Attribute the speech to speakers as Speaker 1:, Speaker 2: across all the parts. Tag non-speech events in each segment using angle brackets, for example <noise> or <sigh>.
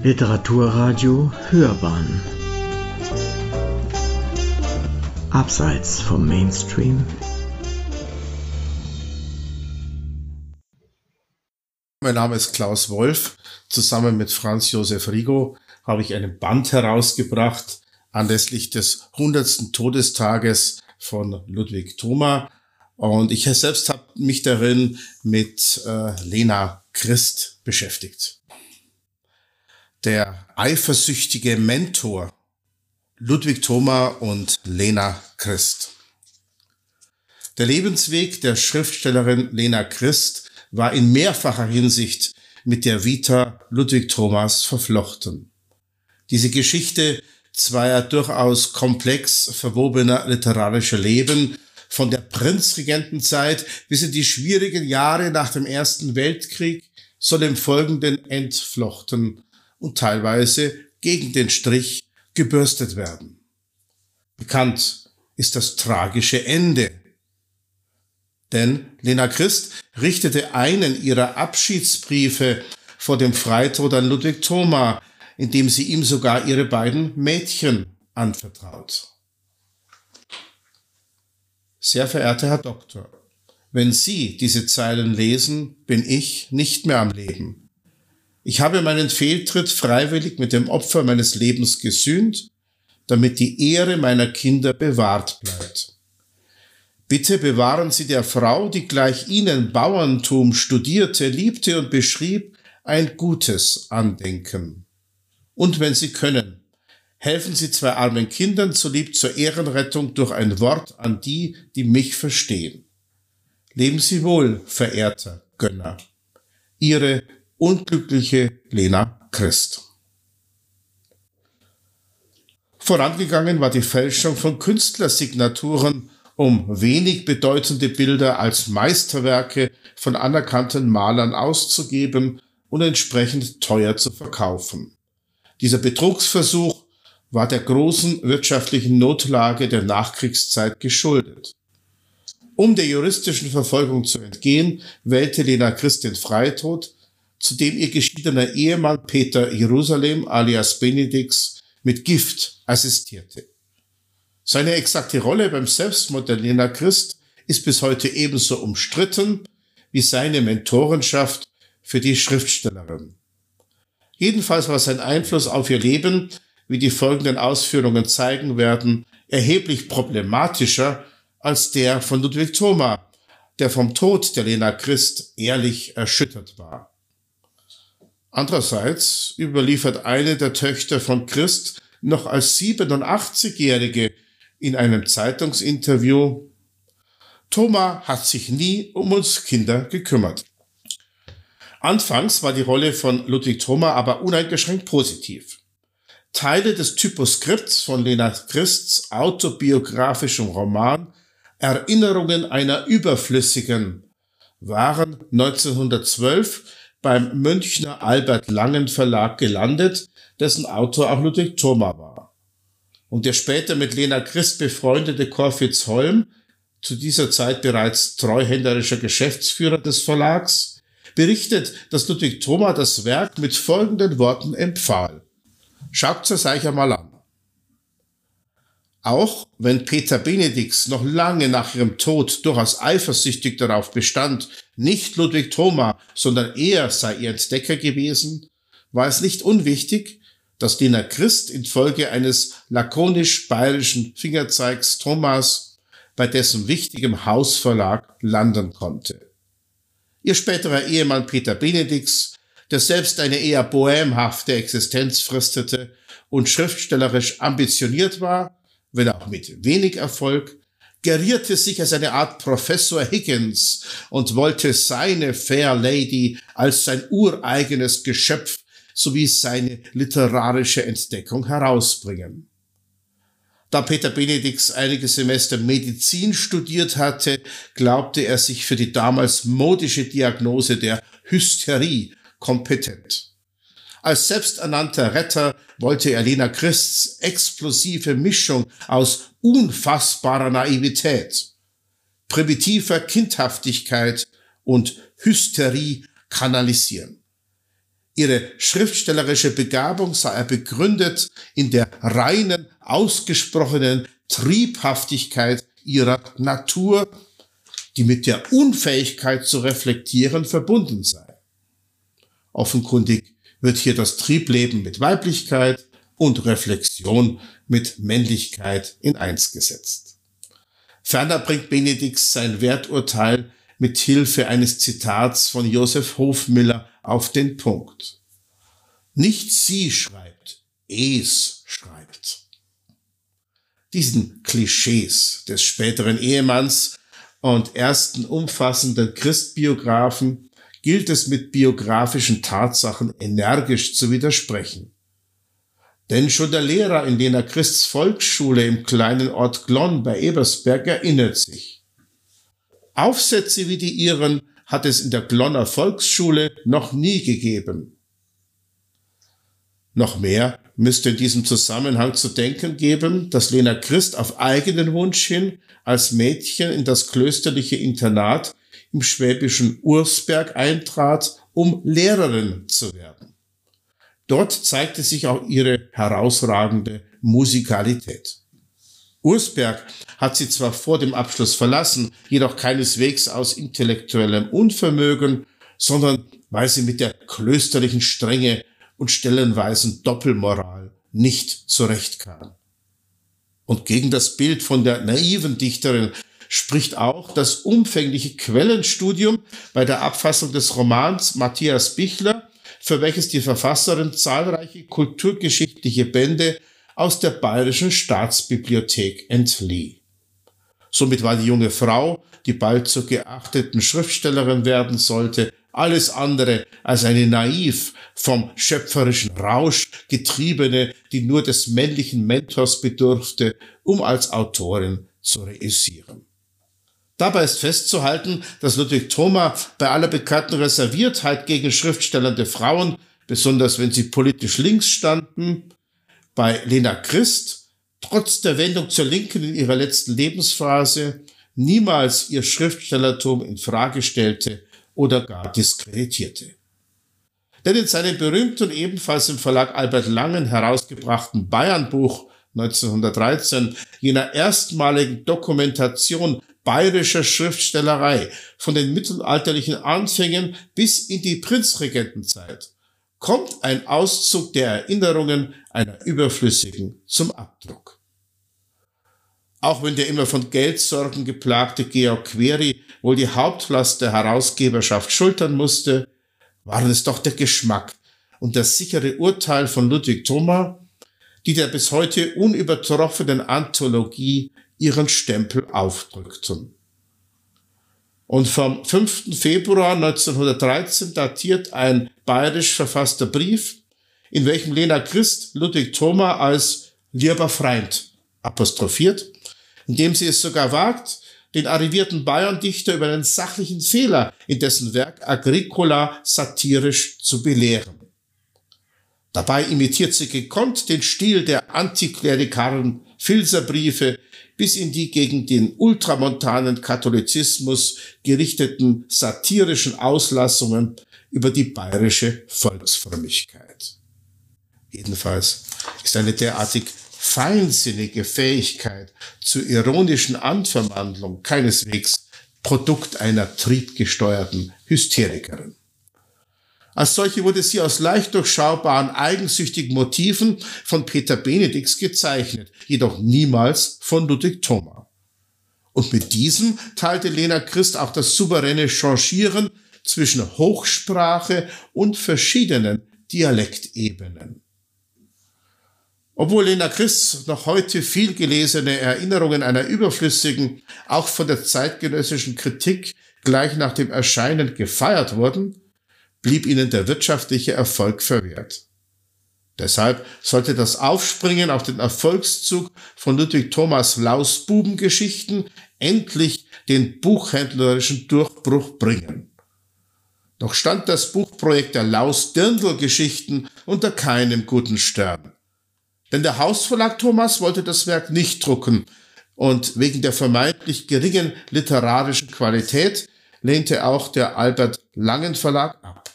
Speaker 1: Literaturradio Hörbahn Abseits vom Mainstream
Speaker 2: Mein Name ist Klaus Wolf. Zusammen mit Franz Josef Rigo habe ich einen Band herausgebracht anlässlich des 100. Todestages von Ludwig Thoma. Und ich selbst habe mich darin mit äh, Lena Christ beschäftigt. Der eifersüchtige Mentor Ludwig Thoma und Lena Christ. Der Lebensweg der Schriftstellerin Lena Christ war in mehrfacher Hinsicht mit der Vita Ludwig Thomas verflochten. Diese Geschichte zweier durchaus komplex verwobener literarischer Leben von der Prinzregentenzeit bis in die schwierigen Jahre nach dem Ersten Weltkrieg soll im Folgenden entflochten und teilweise gegen den Strich gebürstet werden. Bekannt ist das tragische Ende. Denn Lena Christ richtete einen ihrer Abschiedsbriefe vor dem Freitod an Ludwig Thoma, in dem sie ihm sogar ihre beiden Mädchen anvertraut. Sehr verehrter Herr Doktor, wenn Sie diese Zeilen lesen, bin ich nicht mehr am Leben. Ich habe meinen Fehltritt freiwillig mit dem Opfer meines Lebens gesühnt, damit die Ehre meiner Kinder bewahrt bleibt. Bitte bewahren Sie der Frau, die gleich Ihnen Bauerntum studierte, liebte und beschrieb, ein gutes Andenken. Und wenn Sie können, helfen Sie zwei armen Kindern zulieb zur Ehrenrettung durch ein Wort an die, die mich verstehen. Leben Sie wohl, verehrter Gönner. Ihre unglückliche Lena Christ. Vorangegangen war die Fälschung von Künstlersignaturen, um wenig bedeutende Bilder als Meisterwerke von anerkannten Malern auszugeben und entsprechend teuer zu verkaufen. Dieser Betrugsversuch war der großen wirtschaftlichen Notlage der Nachkriegszeit geschuldet. Um der juristischen Verfolgung zu entgehen, wählte Lena Christ den Freitod, zu dem ihr geschiedener Ehemann Peter Jerusalem alias Benedix mit Gift assistierte. Seine exakte Rolle beim Selbstmord der Lena Christ ist bis heute ebenso umstritten wie seine Mentorenschaft für die Schriftstellerin. Jedenfalls war sein Einfluss auf ihr Leben, wie die folgenden Ausführungen zeigen werden, erheblich problematischer als der von Ludwig Thoma, der vom Tod der Lena Christ ehrlich erschüttert war. Andererseits überliefert eine der Töchter von Christ noch als 87-Jährige in einem Zeitungsinterview, Thomas hat sich nie um uns Kinder gekümmert. Anfangs war die Rolle von Ludwig Thoma aber uneingeschränkt positiv. Teile des Typoskripts von Lena Christs autobiografischem Roman Erinnerungen einer Überflüssigen waren 1912 beim Münchner Albert Langen Verlag gelandet, dessen Autor auch Ludwig Thoma war. Und der später mit Lena Christ befreundete Corfitz Holm, zu dieser Zeit bereits treuhänderischer Geschäftsführer des Verlags, berichtet, dass Ludwig Thoma das Werk mit folgenden Worten empfahl. Schaut's euch einmal an. Auch wenn Peter Benedix noch lange nach ihrem Tod durchaus eifersüchtig darauf bestand, nicht Ludwig Thoma, sondern er sei ihr Entdecker gewesen, war es nicht unwichtig, dass Lena Christ infolge eines lakonisch-bayerischen Fingerzeigs Thomas bei dessen wichtigem Hausverlag landen konnte. Ihr späterer Ehemann Peter Benedix, der selbst eine eher bohemhafte Existenz fristete und schriftstellerisch ambitioniert war, wenn auch mit wenig Erfolg, gerierte sich als eine Art Professor Higgins und wollte seine Fair Lady als sein ureigenes Geschöpf sowie seine literarische Entdeckung herausbringen. Da Peter Benedix einige Semester Medizin studiert hatte, glaubte er sich für die damals modische Diagnose der Hysterie kompetent. Als selbsternannter Retter wollte er Lena Christs explosive Mischung aus unfassbarer Naivität, primitiver Kindhaftigkeit und Hysterie kanalisieren. Ihre schriftstellerische Begabung sah er begründet in der reinen, ausgesprochenen Triebhaftigkeit ihrer Natur, die mit der Unfähigkeit zu reflektieren verbunden sei. Offenkundig wird hier das Triebleben mit Weiblichkeit und Reflexion mit Männlichkeit in eins gesetzt. Ferner bringt Benedix sein Werturteil mit Hilfe eines Zitats von Josef Hofmiller auf den Punkt. Nicht sie schreibt, es schreibt. Diesen Klischees des späteren Ehemanns und ersten umfassenden Christbiografen gilt es mit biografischen Tatsachen energisch zu widersprechen. Denn schon der Lehrer in jener Christs Volksschule im kleinen Ort Glonn bei Ebersberg erinnert sich. Aufsätze wie die ihren hat es in der Glonner Volksschule noch nie gegeben. Noch mehr müsste in diesem Zusammenhang zu denken geben, dass Lena Christ auf eigenen Wunsch hin als Mädchen in das klösterliche Internat im schwäbischen Ursberg eintrat, um Lehrerin zu werden. Dort zeigte sich auch ihre herausragende Musikalität. Ursberg hat sie zwar vor dem Abschluss verlassen, jedoch keineswegs aus intellektuellem Unvermögen, sondern weil sie mit der klösterlichen Strenge und stellenweisen Doppelmoral nicht zurechtkam. Und gegen das Bild von der naiven Dichterin spricht auch das umfängliche Quellenstudium bei der Abfassung des Romans Matthias Bichler, für welches die Verfasserin zahlreiche kulturgeschichtliche Bände aus der Bayerischen Staatsbibliothek entlieh. Somit war die junge Frau, die bald zur geachteten Schriftstellerin werden sollte, alles andere als eine naiv vom schöpferischen Rausch getriebene, die nur des männlichen Mentors bedurfte, um als Autorin zu reüssieren. Dabei ist festzuhalten, dass Ludwig Thoma bei aller bekannten Reserviertheit gegen schriftstellende Frauen, besonders wenn sie politisch links standen, bei Lena Christ trotz der Wendung zur Linken in ihrer letzten Lebensphase niemals ihr Schriftstellertum in Frage stellte oder gar diskreditierte. Denn in seinem berühmten, ebenfalls im Verlag Albert Langen herausgebrachten Bayernbuch 1913, jener erstmaligen Dokumentation bayerischer Schriftstellerei von den mittelalterlichen Anfängen bis in die Prinzregentenzeit, kommt ein Auszug der Erinnerungen einer Überflüssigen zum Abdruck. Auch wenn der immer von Geldsorgen geplagte Georg Query wohl die Hauptlast der Herausgeberschaft schultern musste, waren es doch der Geschmack und das sichere Urteil von Ludwig Thoma, die der bis heute unübertroffenen Anthologie ihren Stempel aufdrückten und vom 5. Februar 1913 datiert ein bayerisch verfasster Brief, in welchem Lena Christ Ludwig Thoma als lieber Freund apostrophiert, indem sie es sogar wagt, den arrivierten Bayerndichter über einen sachlichen Fehler in dessen Werk Agricola satirisch zu belehren. Dabei imitiert sie gekonnt den Stil der antiklerikalen Filserbriefe, bis in die gegen den ultramontanen Katholizismus gerichteten satirischen Auslassungen über die bayerische Volksfrömmigkeit. Jedenfalls ist eine derartig feinsinnige Fähigkeit zur ironischen Anverwandlung keineswegs Produkt einer triebgesteuerten Hysterikerin. Als solche wurde sie aus leicht durchschaubaren, eigensüchtigen Motiven von Peter Benedix gezeichnet, jedoch niemals von Ludwig Thoma. Und mit diesem teilte Lena Christ auch das souveräne Changieren zwischen Hochsprache und verschiedenen Dialektebenen. Obwohl Lena Christ noch heute viel gelesene Erinnerungen einer überflüssigen, auch von der zeitgenössischen Kritik gleich nach dem Erscheinen gefeiert wurden, blieb ihnen der wirtschaftliche Erfolg verwehrt. Deshalb sollte das Aufspringen auf den Erfolgszug von Ludwig Thomas Laus Bubengeschichten endlich den buchhändlerischen Durchbruch bringen. Doch stand das Buchprojekt der Laus Dirndl Geschichten unter keinem guten Stern. Denn der Hausverlag Thomas wollte das Werk nicht drucken und wegen der vermeintlich geringen literarischen Qualität lehnte auch der Albert Langen Verlag ab.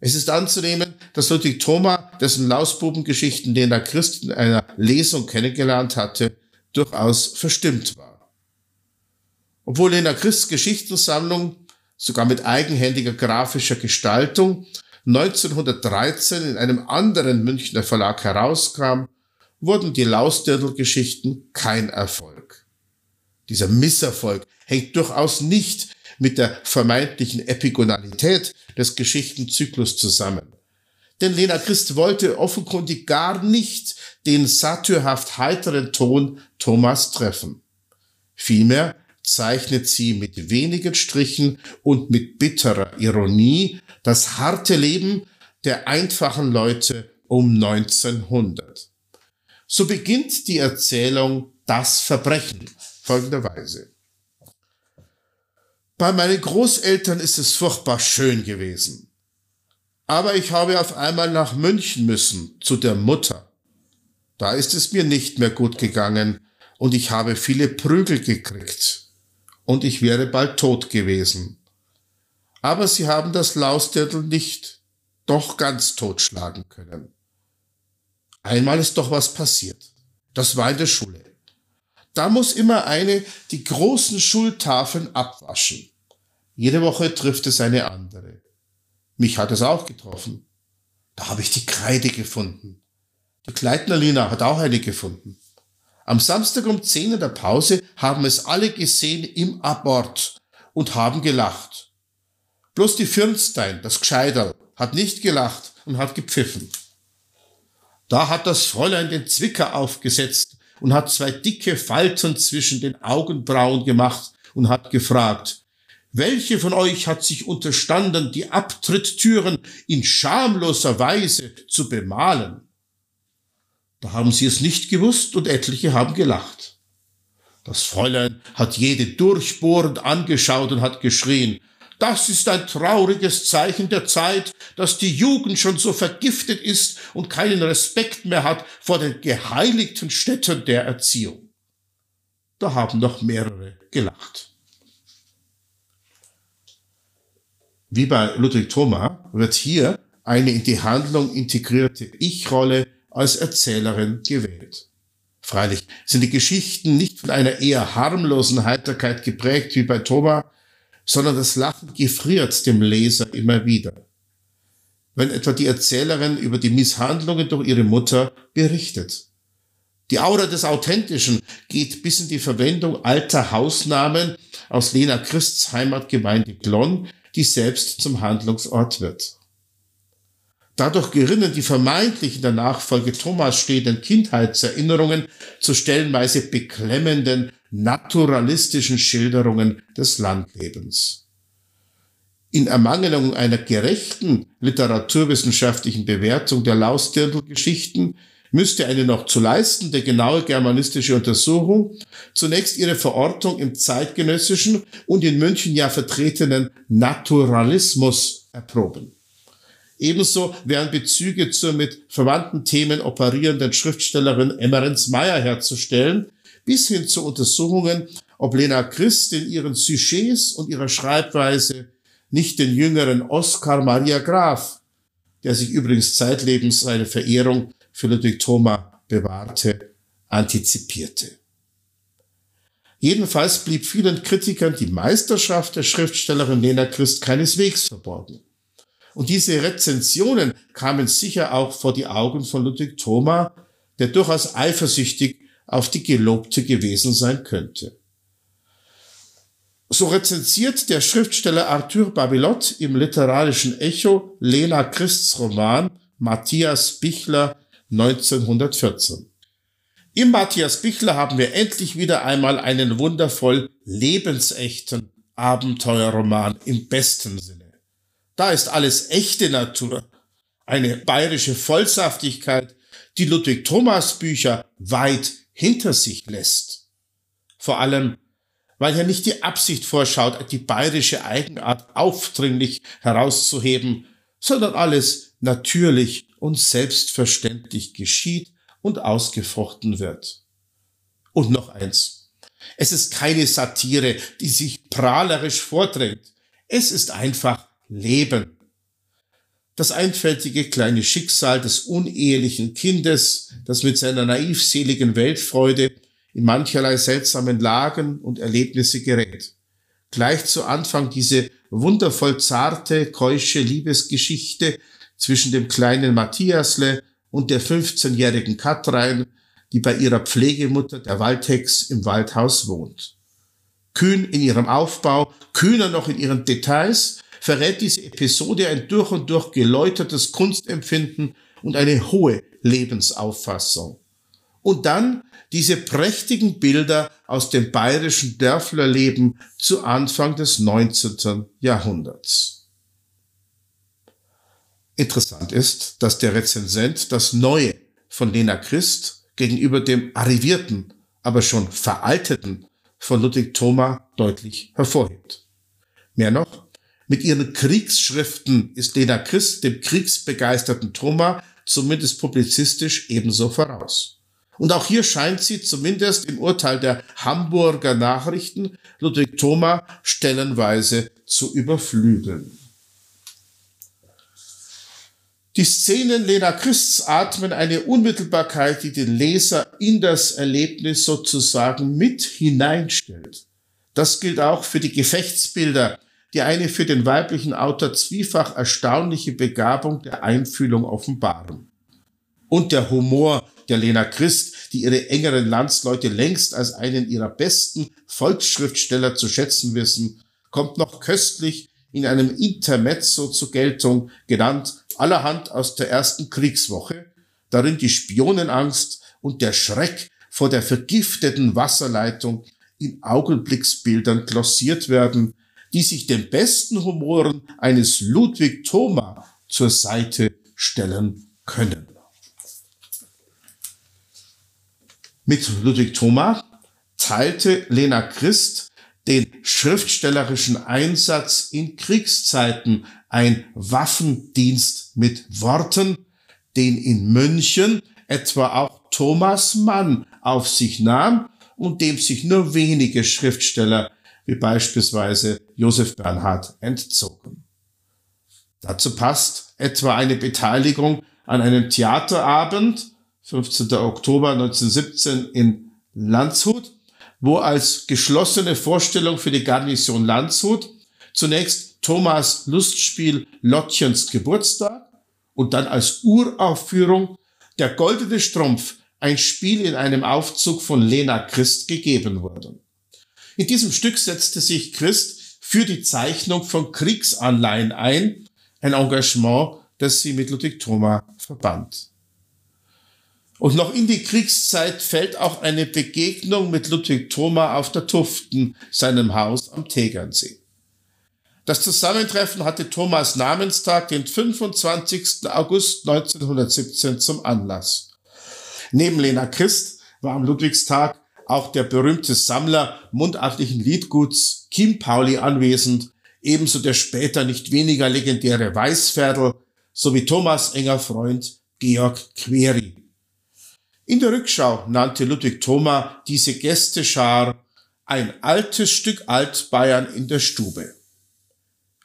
Speaker 2: Es ist anzunehmen, dass Ludwig Thoma, dessen Lausbubengeschichten Lena Christ in einer Lesung kennengelernt hatte, durchaus verstimmt war. Obwohl Lena Christs Geschichtensammlung sogar mit eigenhändiger grafischer Gestaltung 1913 in einem anderen Münchner Verlag herauskam, wurden die Lausdirndl-Geschichten kein Erfolg. Dieser Misserfolg hängt durchaus nicht mit der vermeintlichen Epigonalität des Geschichtenzyklus zusammen. Denn Lena Christ wollte offenkundig gar nicht den satyrhaft heiteren Ton Thomas treffen. Vielmehr zeichnet sie mit wenigen Strichen und mit bitterer Ironie das harte Leben der einfachen Leute um 1900. So beginnt die Erzählung Das Verbrechen folgenderweise. Bei meinen Großeltern ist es furchtbar schön gewesen. Aber ich habe auf einmal nach München müssen, zu der Mutter. Da ist es mir nicht mehr gut gegangen und ich habe viele Prügel gekriegt. Und ich wäre bald tot gewesen. Aber sie haben das Lausdirndl nicht doch ganz totschlagen können. Einmal ist doch was passiert. Das war in der Schule. Da muss immer eine die großen Schultafeln abwaschen. Jede Woche trifft es eine andere. Mich hat es auch getroffen. Da habe ich die Kreide gefunden. Die Kleidnerlina hat auch eine gefunden. Am Samstag um 10 in der Pause haben es alle gesehen im Abort und haben gelacht. Bloß die Fürnstein, das Gscheiderl, hat nicht gelacht und hat gepfiffen. Da hat das Fräulein den Zwicker aufgesetzt und hat zwei dicke Falten zwischen den Augenbrauen gemacht und hat gefragt, welche von euch hat sich unterstanden, die Abtritttüren in schamloser Weise zu bemalen? Da haben sie es nicht gewusst und etliche haben gelacht. Das Fräulein hat jede durchbohrend angeschaut und hat geschrien, das ist ein trauriges Zeichen der Zeit, dass die Jugend schon so vergiftet ist und keinen Respekt mehr hat vor den geheiligten Städten der Erziehung. Da haben noch mehrere gelacht. Wie bei Ludwig Thoma wird hier eine in die Handlung integrierte Ich-Rolle als Erzählerin gewählt. Freilich sind die Geschichten nicht von einer eher harmlosen Heiterkeit geprägt wie bei Thoma, sondern das Lachen gefriert dem Leser immer wieder. Wenn etwa die Erzählerin über die Misshandlungen durch ihre Mutter berichtet. Die Aura des Authentischen geht bis in die Verwendung alter Hausnamen aus Lena Christs Heimatgemeinde Glonn, die selbst zum Handlungsort wird. Dadurch gerinnen die vermeintlich in der Nachfolge Thomas stehenden Kindheitserinnerungen zu stellenweise beklemmenden naturalistischen Schilderungen des Landlebens. In Ermangelung einer gerechten literaturwissenschaftlichen Bewertung der Lausdirndl-Geschichten müsste eine noch zu leistende genaue germanistische Untersuchung zunächst ihre Verortung im zeitgenössischen und in München ja vertretenen Naturalismus erproben. Ebenso wären Bezüge zur mit verwandten Themen operierenden Schriftstellerin Emmerens Meyer herzustellen, bis hin zu Untersuchungen, ob Lena Christ in ihren Sujets und ihrer Schreibweise nicht den jüngeren Oskar Maria Graf, der sich übrigens zeitlebens seine Verehrung für Ludwig Thoma bewahrte, antizipierte. Jedenfalls blieb vielen Kritikern die Meisterschaft der Schriftstellerin Lena Christ keineswegs verborgen. Und diese Rezensionen kamen sicher auch vor die Augen von Ludwig Thoma, der durchaus eifersüchtig auf die Gelobte gewesen sein könnte. So rezensiert der Schriftsteller Arthur Babylot im literarischen Echo Lena Christs Roman Matthias Bichler 1914. Im Matthias Bichler haben wir endlich wieder einmal einen wundervoll lebensechten Abenteuerroman im besten Sinne. Da ist alles echte Natur, eine bayerische Vollsaftigkeit, die Ludwig Thomas Bücher weit hinter sich lässt. Vor allem, weil er nicht die Absicht vorschaut, die bayerische Eigenart aufdringlich herauszuheben, sondern alles natürlich und selbstverständlich geschieht und ausgefochten wird. Und noch eins. Es ist keine Satire, die sich prahlerisch vordrängt. Es ist einfach Leben. Das einfältige kleine Schicksal des unehelichen Kindes, das mit seiner naivseligen Weltfreude in mancherlei seltsamen Lagen und Erlebnisse gerät. Gleich zu Anfang diese wundervoll zarte, keusche Liebesgeschichte zwischen dem kleinen Matthiasle und der 15-jährigen Katrein, die bei ihrer Pflegemutter der Waldhex im Waldhaus wohnt. Kühn in ihrem Aufbau, kühner noch in ihren Details, verrät diese Episode ein durch und durch geläutertes Kunstempfinden und eine hohe Lebensauffassung. Und dann diese prächtigen Bilder aus dem bayerischen Dörflerleben zu Anfang des 19. Jahrhunderts. Interessant ist, dass der Rezensent das Neue von Lena Christ gegenüber dem arrivierten, aber schon veralteten von Ludwig Thoma deutlich hervorhebt. Mehr noch, mit ihren Kriegsschriften ist Lena Christ dem kriegsbegeisterten Thoma zumindest publizistisch ebenso voraus. Und auch hier scheint sie zumindest im Urteil der Hamburger Nachrichten Ludwig Thoma stellenweise zu überflügeln. Die Szenen Lena Christs atmen eine Unmittelbarkeit, die den Leser in das Erlebnis sozusagen mit hineinstellt. Das gilt auch für die Gefechtsbilder, die eine für den weiblichen Autor zwiefach erstaunliche Begabung der Einfühlung offenbaren. Und der Humor der Lena Christ, die ihre engeren Landsleute längst als einen ihrer besten Volksschriftsteller zu schätzen wissen, kommt noch köstlich in einem Intermezzo zur Geltung, genannt allerhand aus der ersten Kriegswoche, darin die Spionenangst und der Schreck vor der vergifteten Wasserleitung in Augenblicksbildern glossiert werden, die sich den besten Humoren eines Ludwig Thoma zur Seite stellen können. Mit Ludwig Thoma teilte Lena Christ den schriftstellerischen Einsatz in Kriegszeiten, ein Waffendienst mit Worten, den in München etwa auch Thomas Mann auf sich nahm und dem sich nur wenige Schriftsteller wie beispielsweise Josef Bernhard entzogen. Dazu passt etwa eine Beteiligung an einem Theaterabend 15. Oktober 1917 in Landshut, wo als geschlossene Vorstellung für die Garnison Landshut zunächst Thomas Lustspiel Lottchens Geburtstag und dann als Uraufführung der Goldene Strumpf, ein Spiel in einem Aufzug von Lena Christ gegeben wurde. In diesem Stück setzte sich Christ für die Zeichnung von Kriegsanleihen ein, ein Engagement, das sie mit Ludwig Thoma verband. Und noch in die Kriegszeit fällt auch eine Begegnung mit Ludwig Thoma auf der Tuften, seinem Haus am Tegernsee. Das Zusammentreffen hatte Thomas Namenstag, den 25. August 1917, zum Anlass. Neben Lena Christ war am Ludwigstag auch der berühmte Sammler mundartlichen Liedguts Kim Pauli anwesend, ebenso der später nicht weniger legendäre Weißverdel sowie Thomas enger Freund Georg Query. In der Rückschau nannte Ludwig Thoma diese Gästeschar ein altes Stück Altbayern in der Stube.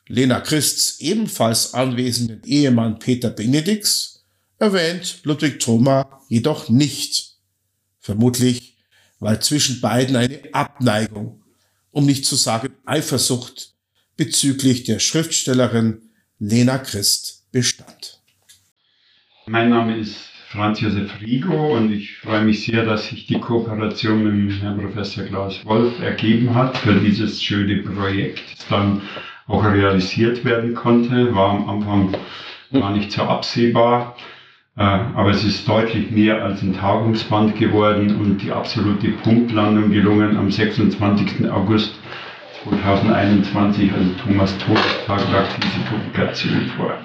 Speaker 2: Lena Christs ebenfalls anwesenden Ehemann Peter Benedix erwähnt Ludwig Thoma jedoch nicht. Vermutlich weil zwischen beiden eine Abneigung, um nicht zu sagen Eifersucht, bezüglich der Schriftstellerin Lena Christ bestand.
Speaker 3: Mein Name ist Franz Josef Rigo und ich freue mich sehr, dass sich die Kooperation mit Herrn Professor Klaus Wolf ergeben hat für dieses schöne Projekt, das dann auch realisiert werden konnte. War am Anfang gar nicht so absehbar. Äh, aber es ist deutlich mehr als ein Tagungsband geworden und die absolute Punktlandung gelungen am 26. August 2021, also Thomas Todestag, lag diese Publikation vor.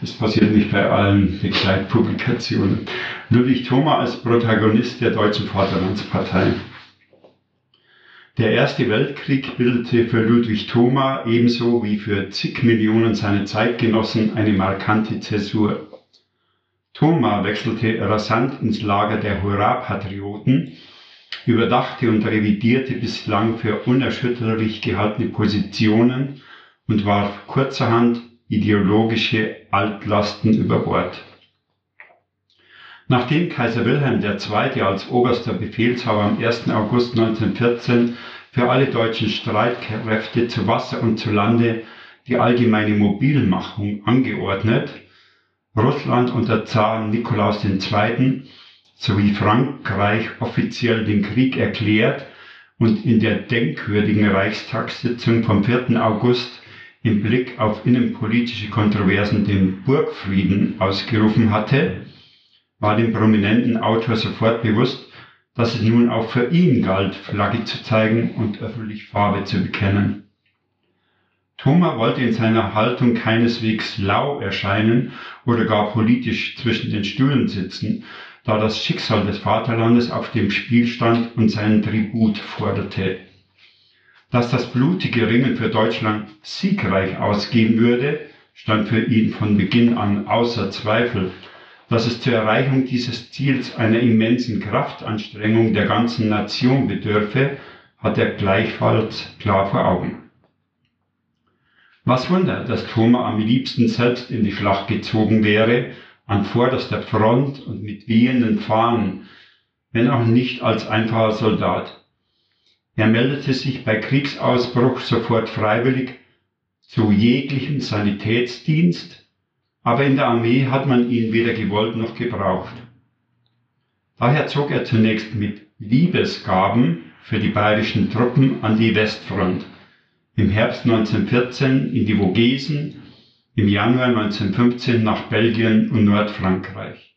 Speaker 3: Das passiert nicht bei allen Begleitpublikationen. Ludwig Thoma als Protagonist der Deutschen Vaterlandspartei. Der Erste Weltkrieg bildete für Ludwig Thoma ebenso wie für zig Millionen seiner Zeitgenossen eine markante Zäsur. Thoma wechselte rasant ins Lager der Hurra-Patrioten, überdachte und revidierte bislang für unerschütterlich gehaltene Positionen und warf kurzerhand ideologische Altlasten über Bord. Nachdem Kaiser Wilhelm II. als oberster Befehlshaber am 1. August 1914 für alle deutschen Streitkräfte zu Wasser und zu Lande die allgemeine Mobilmachung angeordnet, Russland unter Zar Nikolaus II. sowie Frankreich offiziell den Krieg erklärt und in der denkwürdigen Reichstagssitzung vom 4. August im Blick auf innenpolitische Kontroversen den Burgfrieden ausgerufen hatte, war dem prominenten Autor sofort bewusst, dass es nun auch für ihn galt, Flagge zu zeigen und öffentlich Farbe zu bekennen. Thoma wollte in seiner Haltung keineswegs lau erscheinen oder gar politisch zwischen den Stühlen sitzen, da das Schicksal des Vaterlandes auf dem Spiel stand und seinen Tribut forderte. Dass das blutige Ringen für Deutschland siegreich ausgehen würde, stand für ihn von Beginn an außer Zweifel, dass es zur Erreichung dieses Ziels einer immensen Kraftanstrengung der ganzen Nation bedürfe, hat er gleichfalls klar vor Augen. Was Wunder, dass Thoma am liebsten selbst in die Schlacht gezogen wäre, an vorderster Front und mit wehenden Fahnen, wenn auch nicht als einfacher Soldat. Er meldete sich bei Kriegsausbruch sofort freiwillig zu jeglichem Sanitätsdienst, aber in der Armee hat man ihn weder gewollt noch gebraucht. Daher zog er zunächst mit Liebesgaben für die bayerischen Truppen an die Westfront, im Herbst 1914 in die Vogesen, im Januar 1915 nach Belgien und Nordfrankreich.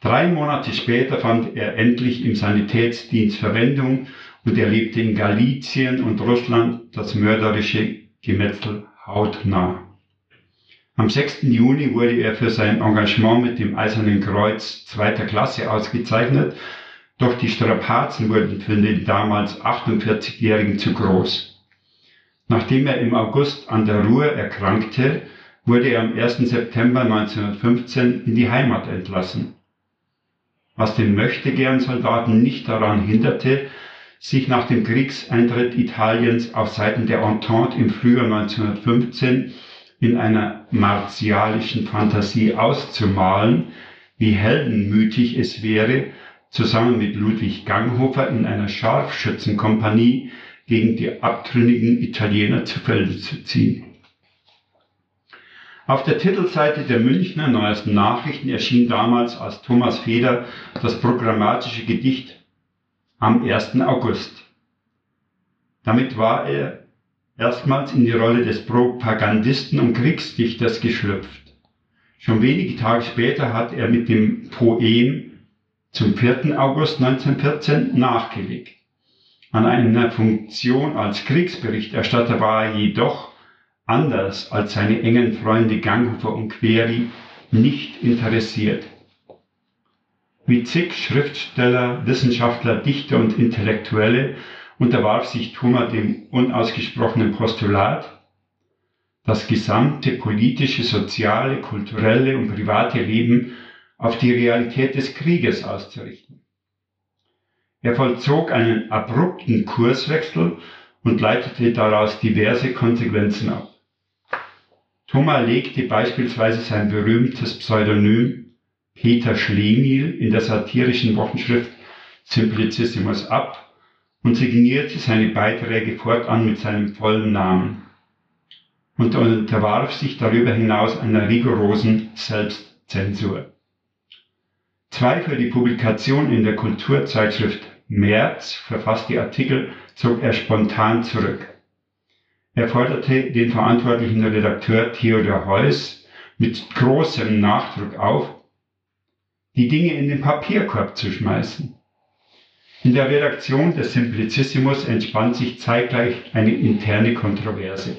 Speaker 3: Drei Monate später fand er endlich im Sanitätsdienst Verwendung und erlebte in Galizien und Russland das mörderische Gemetzel hautnah. Am 6. Juni wurde er für sein Engagement mit dem Eisernen Kreuz zweiter Klasse ausgezeichnet, doch die Strapazen wurden für den damals 48-Jährigen zu groß. Nachdem er im August an der Ruhr erkrankte, wurde er am 1. September 1915 in die Heimat entlassen. Was den Möchtegern-Soldaten nicht daran hinderte, sich nach dem Kriegseintritt Italiens auf Seiten der Entente im Frühjahr 1915 in einer martialischen Fantasie auszumalen, wie heldenmütig es wäre, zusammen mit Ludwig Ganghofer in einer Scharfschützenkompanie gegen die abtrünnigen Italiener zu Felde zu ziehen. Auf der Titelseite der Münchner Neuesten Nachrichten erschien damals als Thomas Feder das programmatische Gedicht am 1. August. Damit war er erstmals in die Rolle des Propagandisten und Kriegsdichters geschlüpft. Schon wenige Tage später hat er mit dem Poem zum 4. August 1914 nachgelegt. An einer Funktion als Kriegsberichterstatter war er jedoch, anders als seine engen Freunde Ganghofer und Query, nicht interessiert. Wie zig Schriftsteller, Wissenschaftler, Dichter und Intellektuelle unterwarf sich Thoma dem unausgesprochenen Postulat, das gesamte politische, soziale, kulturelle und private Leben auf die Realität des Krieges auszurichten. Er vollzog einen abrupten Kurswechsel und leitete daraus diverse Konsequenzen ab. Thoma legte beispielsweise sein berühmtes Pseudonym Peter Schlemihl in der satirischen Wochenschrift Simplicissimus ab und signierte seine Beiträge fortan mit seinem vollen Namen und unterwarf sich darüber hinaus einer rigorosen Selbstzensur. Zwei für die Publikation in der Kulturzeitschrift März verfasste Artikel zog er spontan zurück. Er forderte den verantwortlichen Redakteur Theodor Heuss mit großem Nachdruck auf, die Dinge in den Papierkorb zu schmeißen. In der Redaktion des Simplicissimus entspannt sich zeitgleich eine interne Kontroverse.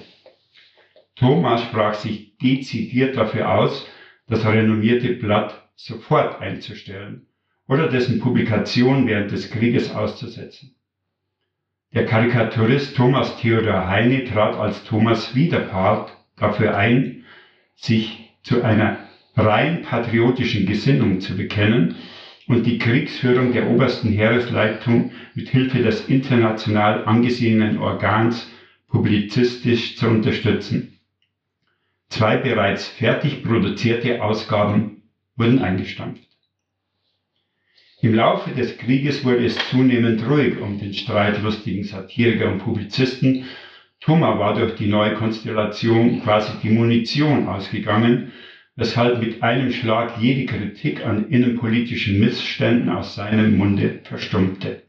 Speaker 3: Thomas sprach sich dezidiert dafür aus, das renommierte Blatt sofort einzustellen oder dessen Publikation während des Krieges auszusetzen. Der Karikaturist Thomas Theodor Heine trat als Thomas Widerpart dafür ein, sich zu einer rein patriotischen Gesinnung zu bekennen und die Kriegsführung der obersten Heeresleitung mit Hilfe des international angesehenen Organs publizistisch zu unterstützen. Zwei bereits fertig produzierte Ausgaben wurden eingestampft. Im Laufe des Krieges wurde es zunehmend ruhig um den streitlustigen Satiriker und Publizisten. Thoma war durch die neue Konstellation quasi die Munition ausgegangen, weshalb mit einem Schlag jede Kritik an innenpolitischen Missständen aus seinem Munde verstummte.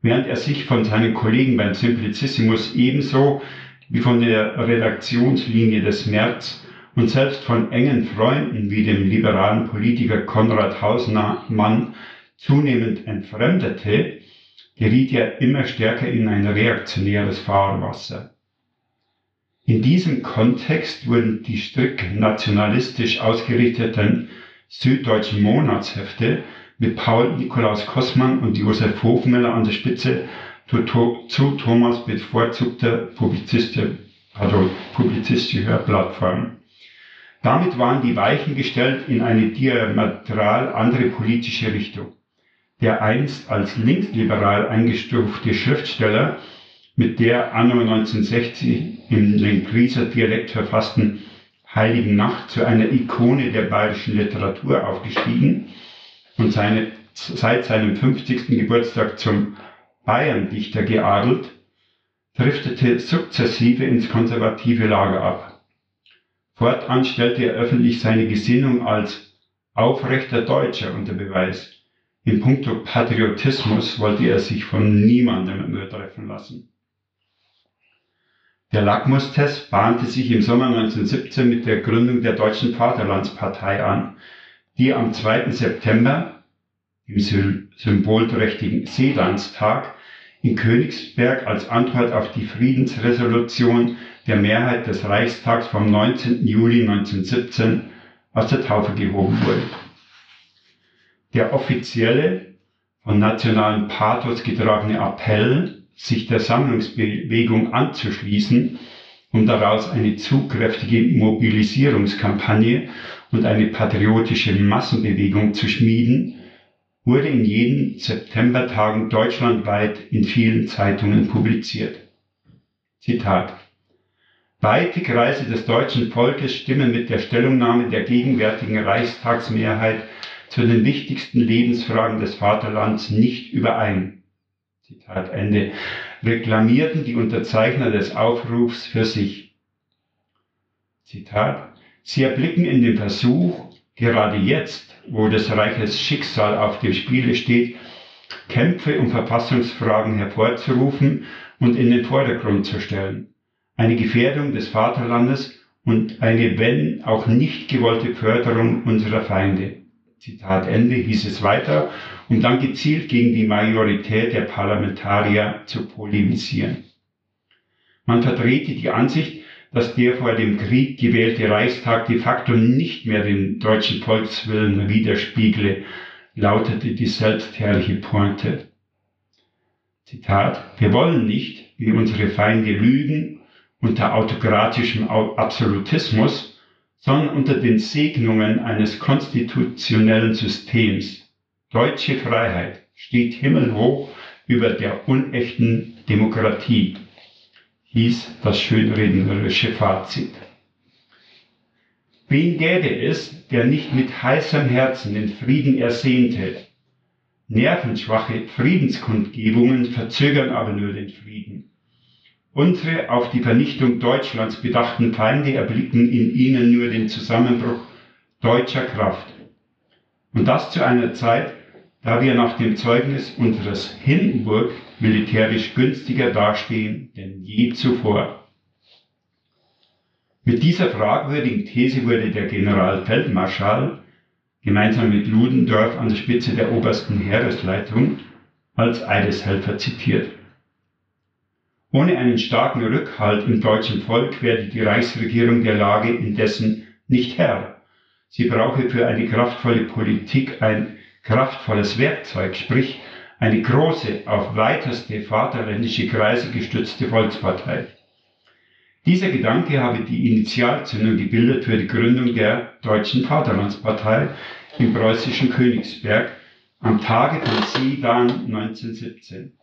Speaker 3: Während er sich von seinen Kollegen beim Simplicissimus ebenso wie von der Redaktionslinie des März und selbst von engen Freunden wie dem liberalen Politiker Konrad Hausmann zunehmend entfremdete, geriet er immer stärker in ein reaktionäres Fahrwasser. In diesem Kontext wurden die strikt nationalistisch ausgerichteten süddeutschen Monatshefte mit Paul Nikolaus Kossmann und Josef Hofmüller an der Spitze zu Thomas bevorzugter Publizistischer, also Plattform. Damit waren die Weichen gestellt in eine diametral andere politische Richtung. Der einst als linksliberal eingestufte Schriftsteller mit der anno 1960 im Lenkriser Dialekt verfassten Heiligen Nacht zu einer Ikone der bayerischen Literatur aufgestiegen und seine, seit seinem 50. Geburtstag zum Bayerndichter geadelt, driftete sukzessive ins konservative Lager ab. Fortan stellte er öffentlich seine Gesinnung als aufrechter Deutscher unter Beweis. In puncto Patriotismus wollte er sich von niemandem übertreffen lassen. Der Lackmustest bahnte sich im Sommer 1917 mit der Gründung der Deutschen Vaterlandspartei an, die am 2. September, im symbolträchtigen Seelandstag, in Königsberg als Antwort auf die Friedensresolution der Mehrheit des Reichstags vom 19. Juli 1917 aus der Taufe gehoben wurde. Der offizielle, von nationalem Pathos getragene Appell, sich der Sammlungsbewegung anzuschließen, um daraus eine zugkräftige Mobilisierungskampagne und eine patriotische Massenbewegung zu schmieden, wurde in jeden Septembertagen deutschlandweit in vielen Zeitungen publiziert. Zitat. Weite Kreise des deutschen Volkes stimmen mit der Stellungnahme der gegenwärtigen Reichstagsmehrheit zu den wichtigsten Lebensfragen des Vaterlands nicht überein. Zitat Ende. Reklamierten die Unterzeichner des Aufrufs für sich. Zitat. Sie erblicken in dem Versuch, gerade jetzt, wo des Reiches Schicksal auf dem Spiele steht, Kämpfe um Verfassungsfragen hervorzurufen und in den Vordergrund zu stellen. Eine Gefährdung des Vaterlandes und eine, wenn auch nicht gewollte Förderung unserer Feinde. Zitat Ende hieß es weiter, um dann gezielt gegen die Majorität der Parlamentarier zu polemisieren. Man vertrete die Ansicht, dass der vor dem Krieg gewählte Reichstag de facto nicht mehr den deutschen Volkswillen widerspiegle, lautete die selbstherrliche Pointe. Zitat, wir wollen nicht, wie unsere Feinde lügen, unter autokratischem Absolutismus, sondern unter den Segnungen eines konstitutionellen Systems. Deutsche Freiheit steht himmelhoch über der unechten Demokratie hieß das schönrednerische Fazit. Wen gäbe es, der nicht mit heißem Herzen den Frieden ersehnte? Nervenschwache Friedenskundgebungen verzögern aber nur den Frieden. Unsere auf die Vernichtung Deutschlands bedachten Feinde erblicken in ihnen nur den Zusammenbruch deutscher Kraft. Und das zu einer Zeit, da wir nach dem Zeugnis unseres Hindenburg militärisch günstiger dastehen denn je zuvor. Mit dieser fragwürdigen These wurde der Generalfeldmarschall gemeinsam mit Ludendorff an der Spitze der obersten Heeresleitung als Eideshelfer zitiert. Ohne einen starken Rückhalt im deutschen Volk werde die Reichsregierung der Lage indessen nicht Herr. Sie brauche für eine kraftvolle Politik ein kraftvolles Werkzeug, sprich eine große, auf weiteste vaterländische Kreise gestützte Volkspartei. Dieser Gedanke habe die Initialzündung gebildet für die Gründung der Deutschen Vaterlandspartei im preußischen Königsberg am Tage von Sedan 1917.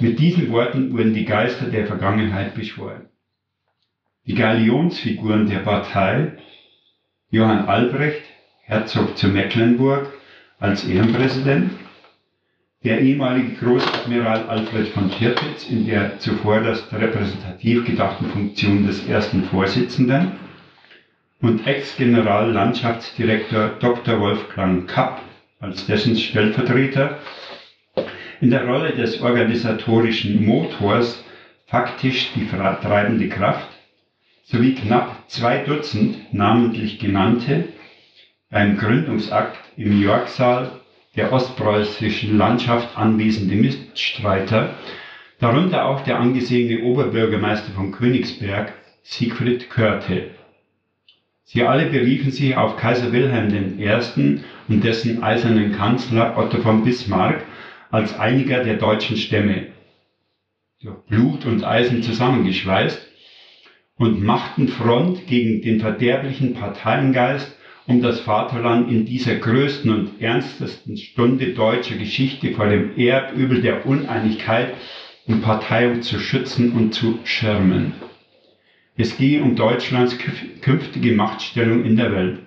Speaker 3: Mit diesen Worten wurden die Geister der Vergangenheit beschworen. Die Galionsfiguren der Partei, Johann Albrecht, Herzog zu Mecklenburg als Ehrenpräsident, der ehemalige Großadmiral Alfred von Tirpitz in der zuvor das repräsentativ gedachten Funktion des ersten Vorsitzenden und Ex-General-Landschaftsdirektor Dr. Wolfgang Kapp als dessen Stellvertreter in der Rolle des organisatorischen Motors faktisch die treibende Kraft sowie knapp zwei Dutzend namentlich genannte beim Gründungsakt im Yorksaal der ostpreußischen Landschaft anwesende Mitstreiter, darunter auch der angesehene Oberbürgermeister von Königsberg, Siegfried Körte. Sie alle beriefen sich auf Kaiser Wilhelm I. und dessen eisernen Kanzler Otto von Bismarck als einiger der deutschen Stämme, durch Blut und Eisen zusammengeschweißt, und machten Front gegen den verderblichen Parteiengeist um das Vaterland in dieser größten und ernstesten Stunde deutscher Geschichte vor dem Erdübel der Uneinigkeit und Parteiung zu schützen und zu schirmen. Es gehe um Deutschlands künftige Machtstellung in der Welt.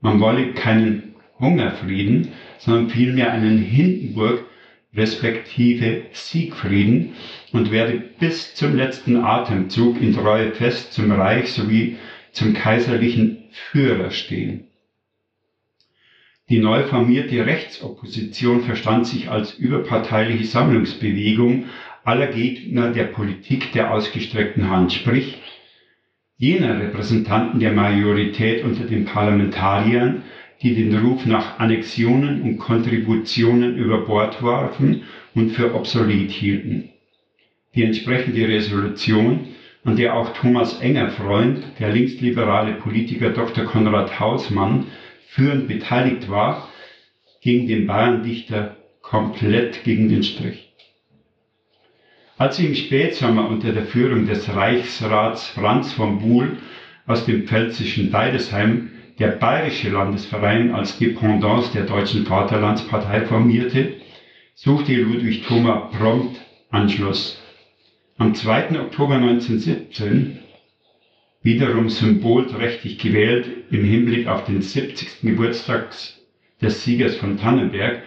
Speaker 3: Man wolle keinen Hungerfrieden, sondern vielmehr einen Hindenburg respektive Siegfrieden und werde bis zum letzten Atemzug in Treue fest zum Reich sowie zum kaiserlichen Führer stehen. Die neu formierte Rechtsopposition verstand sich als überparteiliche Sammlungsbewegung aller Gegner der Politik der ausgestreckten Hand, sprich jener Repräsentanten der Majorität unter den Parlamentariern, die den Ruf nach Annexionen und Kontributionen über Bord warfen und für obsolet hielten. Die entsprechende Resolution an der auch Thomas Enger Freund, der linksliberale Politiker Dr. Konrad Hausmann, führend beteiligt war, ging dem Bayerndichter komplett gegen den Strich. Als im Spätsommer unter der Führung des Reichsrats Franz von Buhl aus dem pfälzischen Deidesheim der Bayerische Landesverein als Dependance der Deutschen Vaterlandspartei formierte, suchte Ludwig Thoma prompt Anschluss am 2. Oktober 1917, wiederum symbolträchtig gewählt im Hinblick auf den 70. Geburtstag des Siegers von Tannenberg,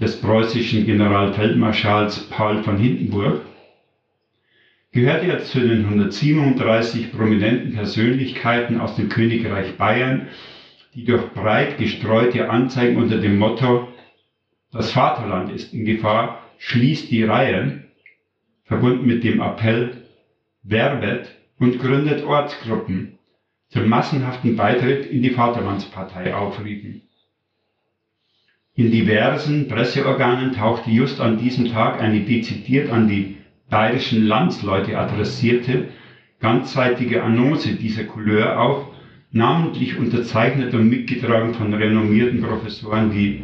Speaker 3: des preußischen Generalfeldmarschalls Paul von Hindenburg, gehörte er zu den 137 prominenten Persönlichkeiten aus dem Königreich Bayern, die durch breit gestreute Anzeigen unter dem Motto Das Vaterland ist in Gefahr, schließt die Reihen verbunden mit dem Appell Werbet und gründet Ortsgruppen zum massenhaften Beitritt in die Vaterlandspartei aufriefen. In diversen Presseorganen tauchte just an diesem Tag eine dezidiert an die bayerischen Landsleute adressierte, ganzseitige Annonce dieser Couleur auf, namentlich unterzeichnet und mitgetragen von renommierten Professoren wie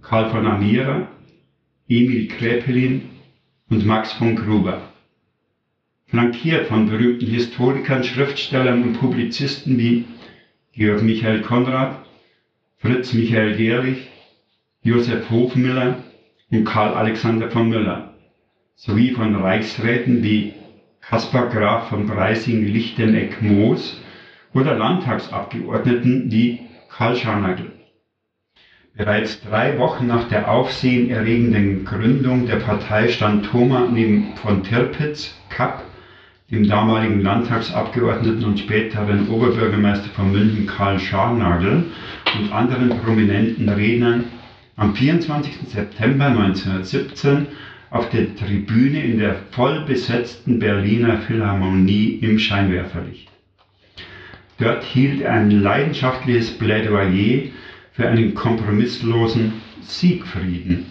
Speaker 3: Karl von Amira, Emil Kräpelin und Max von Gruber. Flankiert von berühmten Historikern, Schriftstellern und Publizisten wie Georg Michael Konrad, Fritz Michael Gerlich, Josef Hofmüller und Karl Alexander von Müller, sowie von Reichsräten wie Kaspar Graf von Breising-Lichteneck-Moos oder Landtagsabgeordneten wie Karl Scharnagl. Bereits drei Wochen nach der aufsehenerregenden Gründung der Partei stand Thoma neben von Tirpitz, Kapp, dem damaligen Landtagsabgeordneten und späteren Oberbürgermeister von München Karl Scharnagel und anderen prominenten Rednern am 24. September 1917 auf der Tribüne in der voll besetzten Berliner Philharmonie im Scheinwerferlicht. Dort hielt er ein leidenschaftliches Plädoyer für einen kompromisslosen Siegfrieden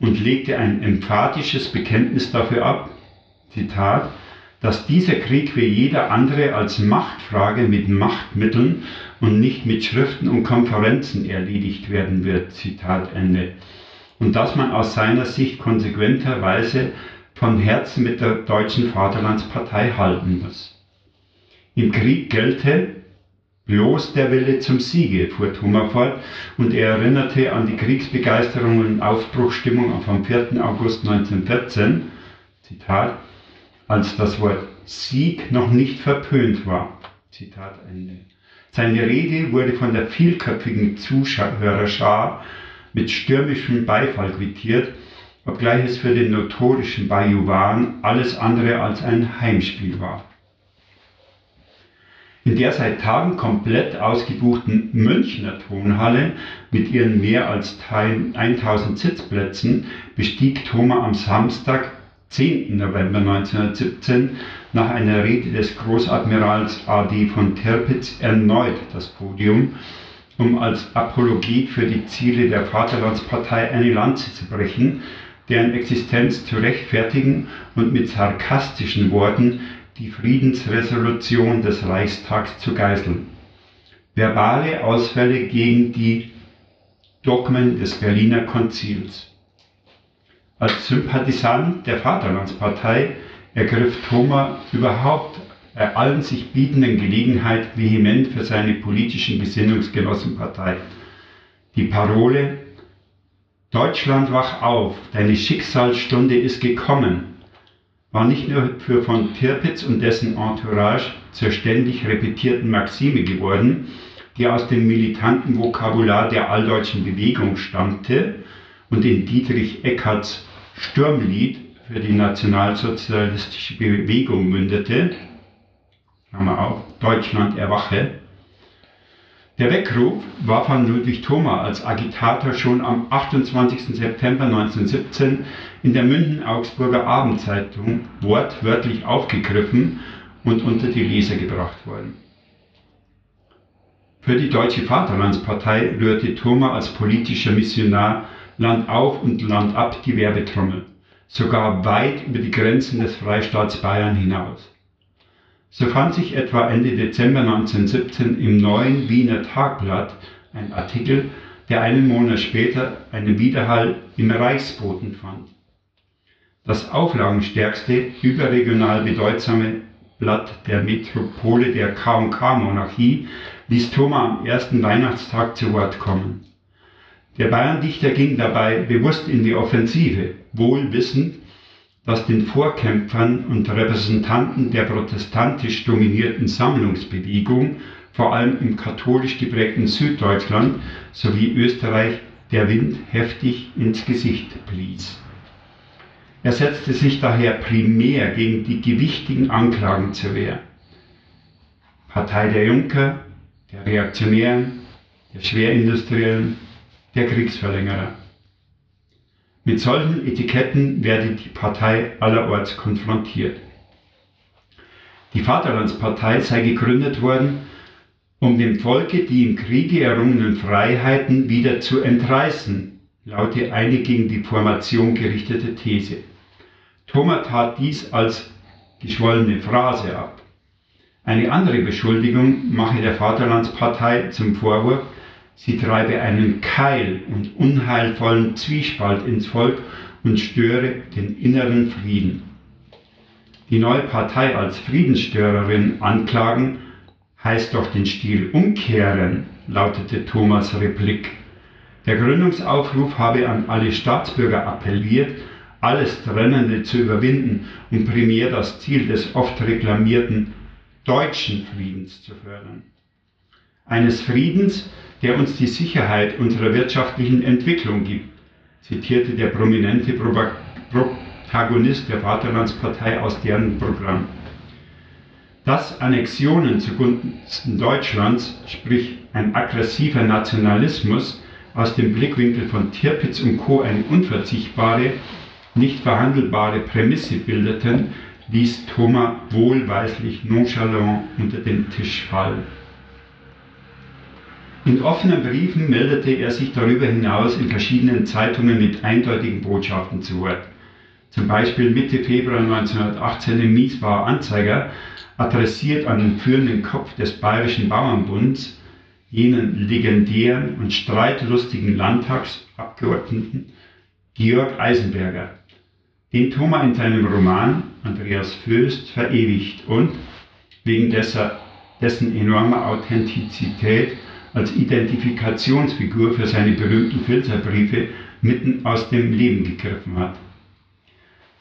Speaker 3: und legte ein emphatisches Bekenntnis dafür ab, Zitat, dass dieser Krieg wie jeder andere als Machtfrage mit Machtmitteln und nicht mit Schriften und Konferenzen erledigt werden wird. Zitat Ende. Und dass man aus seiner Sicht konsequenterweise von Herzen mit der deutschen Vaterlandspartei halten muss. Im Krieg gelte, Bloß der Wille zum Siege, fuhr Thoma fort, und er erinnerte an die Kriegsbegeisterung und Aufbruchstimmung vom 4. August 1914, Zitat, als das Wort Sieg noch nicht verpönt war. Zitat Ende. Seine Rede wurde von der vielköpfigen Zuhörerschar mit stürmischem Beifall quittiert, obgleich es für den notorischen Bajuwan alles andere als ein Heimspiel war. In der seit Tagen komplett ausgebuchten Münchner Tonhalle mit ihren mehr als 1000 Sitzplätzen bestieg Thoma am Samstag, 10. November 1917, nach einer Rede des Großadmirals A.D. von Tirpitz erneut das Podium, um als Apologet für die Ziele der Vaterlandspartei eine Lanze zu brechen, deren Existenz zu rechtfertigen und mit sarkastischen Worten die Friedensresolution des Reichstags zu geißeln. Verbale Ausfälle gegen die Dogmen des Berliner Konzils. Als Sympathisant der Vaterlandspartei ergriff Thoma überhaupt bei allen sich bietenden Gelegenheit vehement für seine politischen Gesinnungsgenossen Partei. Die Parole Deutschland wach auf, deine Schicksalsstunde ist gekommen war nicht nur für von Tirpitz und dessen Entourage zur ständig repetierten Maxime geworden, die aus dem militanten Vokabular der alldeutschen Bewegung stammte und in Dietrich Eckarts Sturmlied für die nationalsozialistische Bewegung mündete, Klammer auf, Deutschland erwache, der Weckruf war von Ludwig Thoma als Agitator schon am 28. September 1917 in der München-Augsburger Abendzeitung wortwörtlich aufgegriffen und unter die Leser gebracht worden. Für die Deutsche Vaterlandspartei rührte Thoma als politischer Missionar Land auf und Land ab die Werbetrommel, sogar weit über die Grenzen des Freistaats Bayern hinaus. So fand sich etwa Ende Dezember 1917 im neuen Wiener Tagblatt ein Artikel, der einen Monat später einen Widerhall im Reichsboten fand. Das auflagenstärkste, überregional bedeutsame Blatt der Metropole der K&K-Monarchie ließ Thoma am ersten Weihnachtstag zu Wort kommen. Der Bayerndichter ging dabei bewusst in die Offensive, wohl wissend, was den Vorkämpfern und Repräsentanten der protestantisch dominierten Sammlungsbewegung, vor allem im katholisch geprägten Süddeutschland sowie Österreich, der Wind heftig ins Gesicht blies. Er setzte sich daher primär gegen die gewichtigen Anklagen zur Wehr. Partei der Junker, der Reaktionären, der Schwerindustriellen, der Kriegsverlängerer. Mit solchen Etiketten werde die Partei allerorts konfrontiert. Die Vaterlandspartei sei gegründet worden, um dem Volke die im Kriege errungenen Freiheiten wieder zu entreißen, laute eine gegen die Formation gerichtete These. Thomas tat dies als geschwollene Phrase ab. Eine andere Beschuldigung mache der Vaterlandspartei zum Vorwurf, Sie treibe einen Keil und unheilvollen Zwiespalt ins Volk und störe den inneren Frieden. Die neue Partei als Friedensstörerin anklagen, heißt doch den Stil umkehren, lautete Thomas Replik. Der Gründungsaufruf habe an alle Staatsbürger appelliert, alles Trennende zu überwinden und primär das Ziel des oft reklamierten deutschen Friedens zu fördern. Eines Friedens, der uns die Sicherheit unserer wirtschaftlichen Entwicklung gibt, zitierte der prominente Protagonist der Vaterlandspartei aus deren Programm. Dass Annexionen zugunsten Deutschlands, sprich ein aggressiver Nationalismus, aus dem Blickwinkel von Tirpitz und Co. eine unverzichtbare, nicht verhandelbare Prämisse bildeten, ließ Thomas wohlweislich nonchalant unter den Tisch fallen. In offenen Briefen meldete er sich darüber hinaus in verschiedenen Zeitungen mit eindeutigen Botschaften zu Wort. Zum Beispiel Mitte Februar 1918 im Miesbauer Anzeiger, adressiert an den führenden Kopf des Bayerischen Bauernbunds, jenen legendären und streitlustigen Landtagsabgeordneten Georg Eisenberger, den Thoma in seinem Roman Andreas Föst verewigt und wegen dessen enormer Authentizität als Identifikationsfigur für seine berühmten Filzerbriefe mitten aus dem Leben gegriffen hat.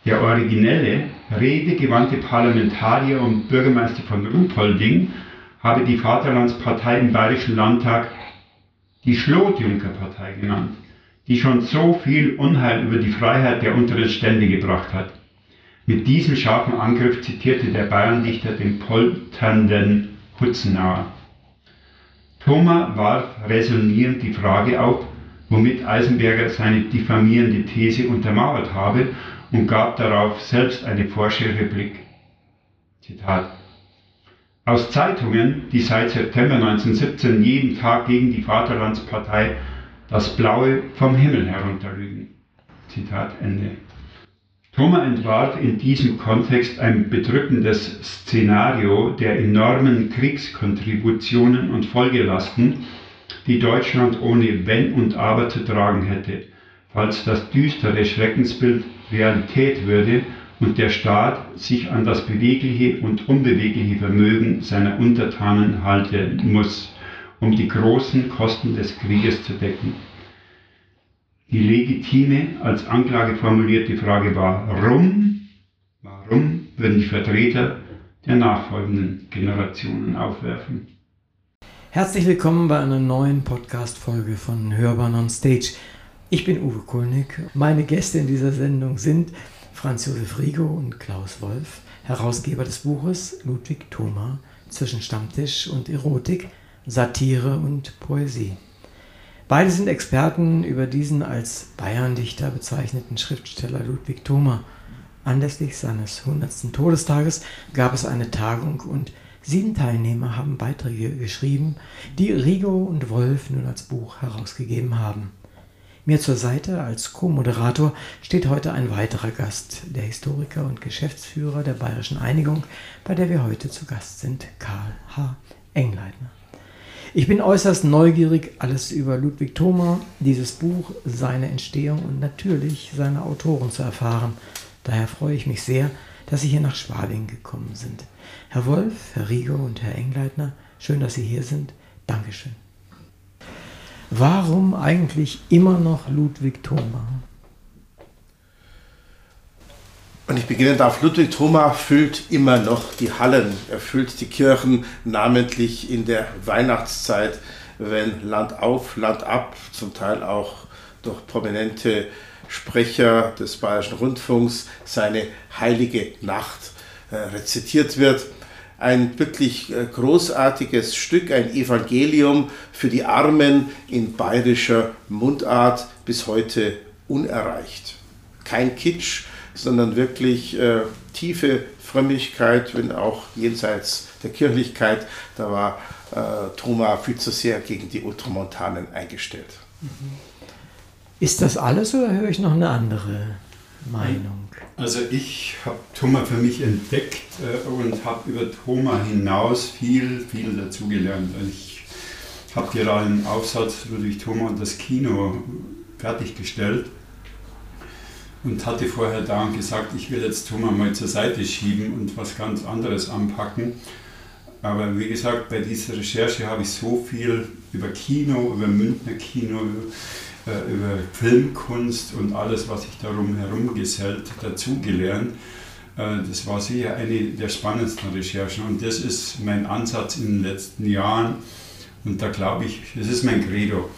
Speaker 3: Der originelle, redegewandte Parlamentarier und Bürgermeister von Ruhpolding habe die Vaterlandspartei im Bayerischen Landtag die Schlotjunkerpartei genannt, die schon so viel Unheil über die Freiheit der unteren Stände gebracht hat. Mit diesem scharfen Angriff zitierte der Bayerndichter den polternden Hutzenauer. Thoma warf resonierend die Frage auf, womit Eisenberger seine diffamierende These untermauert habe und gab darauf selbst eine forsche Replik. Zitat. Aus Zeitungen, die seit September 1917 jeden Tag gegen die Vaterlandspartei das Blaue vom Himmel herunterlügen. Zitat Ende. Thoma entwarf in diesem Kontext ein bedrückendes Szenario der enormen Kriegskontributionen und Folgelasten, die Deutschland ohne Wenn und Aber zu tragen hätte, falls das düstere Schreckensbild Realität würde und der Staat sich an das bewegliche und unbewegliche Vermögen seiner Untertanen halten muss, um die großen Kosten des Krieges zu decken. Die legitime, als Anklage formulierte Frage war, warum, warum würden die Vertreter der nachfolgenden Generationen aufwerfen?
Speaker 4: Herzlich willkommen bei einer neuen Podcast-Folge von Hörbahn on Stage. Ich bin Uwe Kulnig. Meine Gäste in dieser Sendung sind Franz Josef Rigo und Klaus Wolf, Herausgeber des Buches Ludwig Thoma zwischen Stammtisch und Erotik, Satire und Poesie. Beide sind Experten über diesen als Bayerndichter bezeichneten Schriftsteller Ludwig Thoma. Anlässlich seines 100. Todestages gab es eine Tagung und sieben Teilnehmer haben Beiträge geschrieben, die Rigo und Wolf nun als Buch herausgegeben haben. Mir zur Seite als Co-Moderator steht heute ein weiterer Gast, der Historiker und Geschäftsführer der Bayerischen Einigung, bei der wir heute zu Gast sind, Karl H. Engleitner. Ich bin äußerst neugierig, alles über Ludwig Thoma, dieses Buch, seine Entstehung und natürlich seine Autoren zu erfahren. Daher freue ich mich sehr, dass Sie hier nach Schwabing gekommen sind. Herr Wolf, Herr Rigo und Herr Engleitner, schön, dass Sie hier sind. Dankeschön. Warum eigentlich immer noch Ludwig Thoma?
Speaker 2: Und ich beginne darf, Ludwig Thoma füllt immer noch die Hallen. Er füllt die Kirchen, namentlich in der Weihnachtszeit, wenn Land auf, Land ab, zum Teil auch durch prominente Sprecher des Bayerischen Rundfunks, seine heilige Nacht äh, rezitiert wird. Ein wirklich äh, großartiges Stück, ein Evangelium für die Armen in bayerischer Mundart, bis heute unerreicht. Kein Kitsch, sondern wirklich äh, tiefe Frömmigkeit, wenn auch jenseits der Kirchlichkeit. Da war äh, Thoma viel zu sehr gegen die Ultramontanen eingestellt. Mhm.
Speaker 4: Ist das alles oder höre ich noch eine andere Meinung?
Speaker 3: Also ich habe Thoma für mich entdeckt äh, und habe über Thoma hinaus viel, viel dazugelernt. Ich habe gerade einen Aufsatz Ludwig Thoma und das Kino fertiggestellt und hatte vorher da und gesagt, ich will jetzt Thomas mal zur Seite schieben und was ganz anderes anpacken. Aber wie gesagt, bei dieser Recherche habe ich so viel über Kino, über Münchner Kino, über, äh, über Filmkunst und alles, was sich darum herum gesellt, dazugelernt. Äh, das war sicher eine der spannendsten Recherchen und das ist mein Ansatz in den letzten Jahren. Und da glaube ich, das ist mein Credo.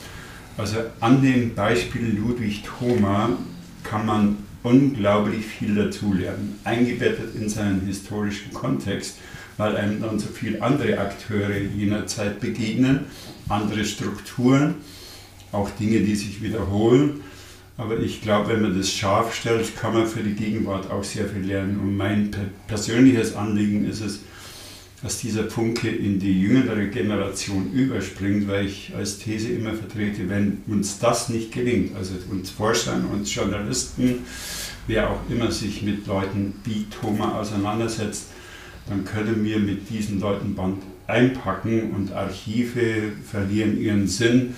Speaker 3: Also an dem Beispiel Ludwig Thoma kann man unglaublich viel dazulernen, eingebettet in seinen historischen Kontext, weil einem dann so viele andere Akteure jener Zeit begegnen, andere Strukturen, auch Dinge, die sich wiederholen. Aber ich glaube, wenn man das scharf stellt, kann man für die Gegenwart auch sehr viel lernen. Und mein persönliches Anliegen ist es, dass dieser Funke in die jüngere Generation überspringt, weil ich als These immer vertrete, wenn uns das nicht gelingt, also uns Forschern, uns Journalisten, wer auch immer sich mit Leuten wie Thoma auseinandersetzt, dann können wir mit diesen Leuten Band einpacken und Archive verlieren ihren Sinn.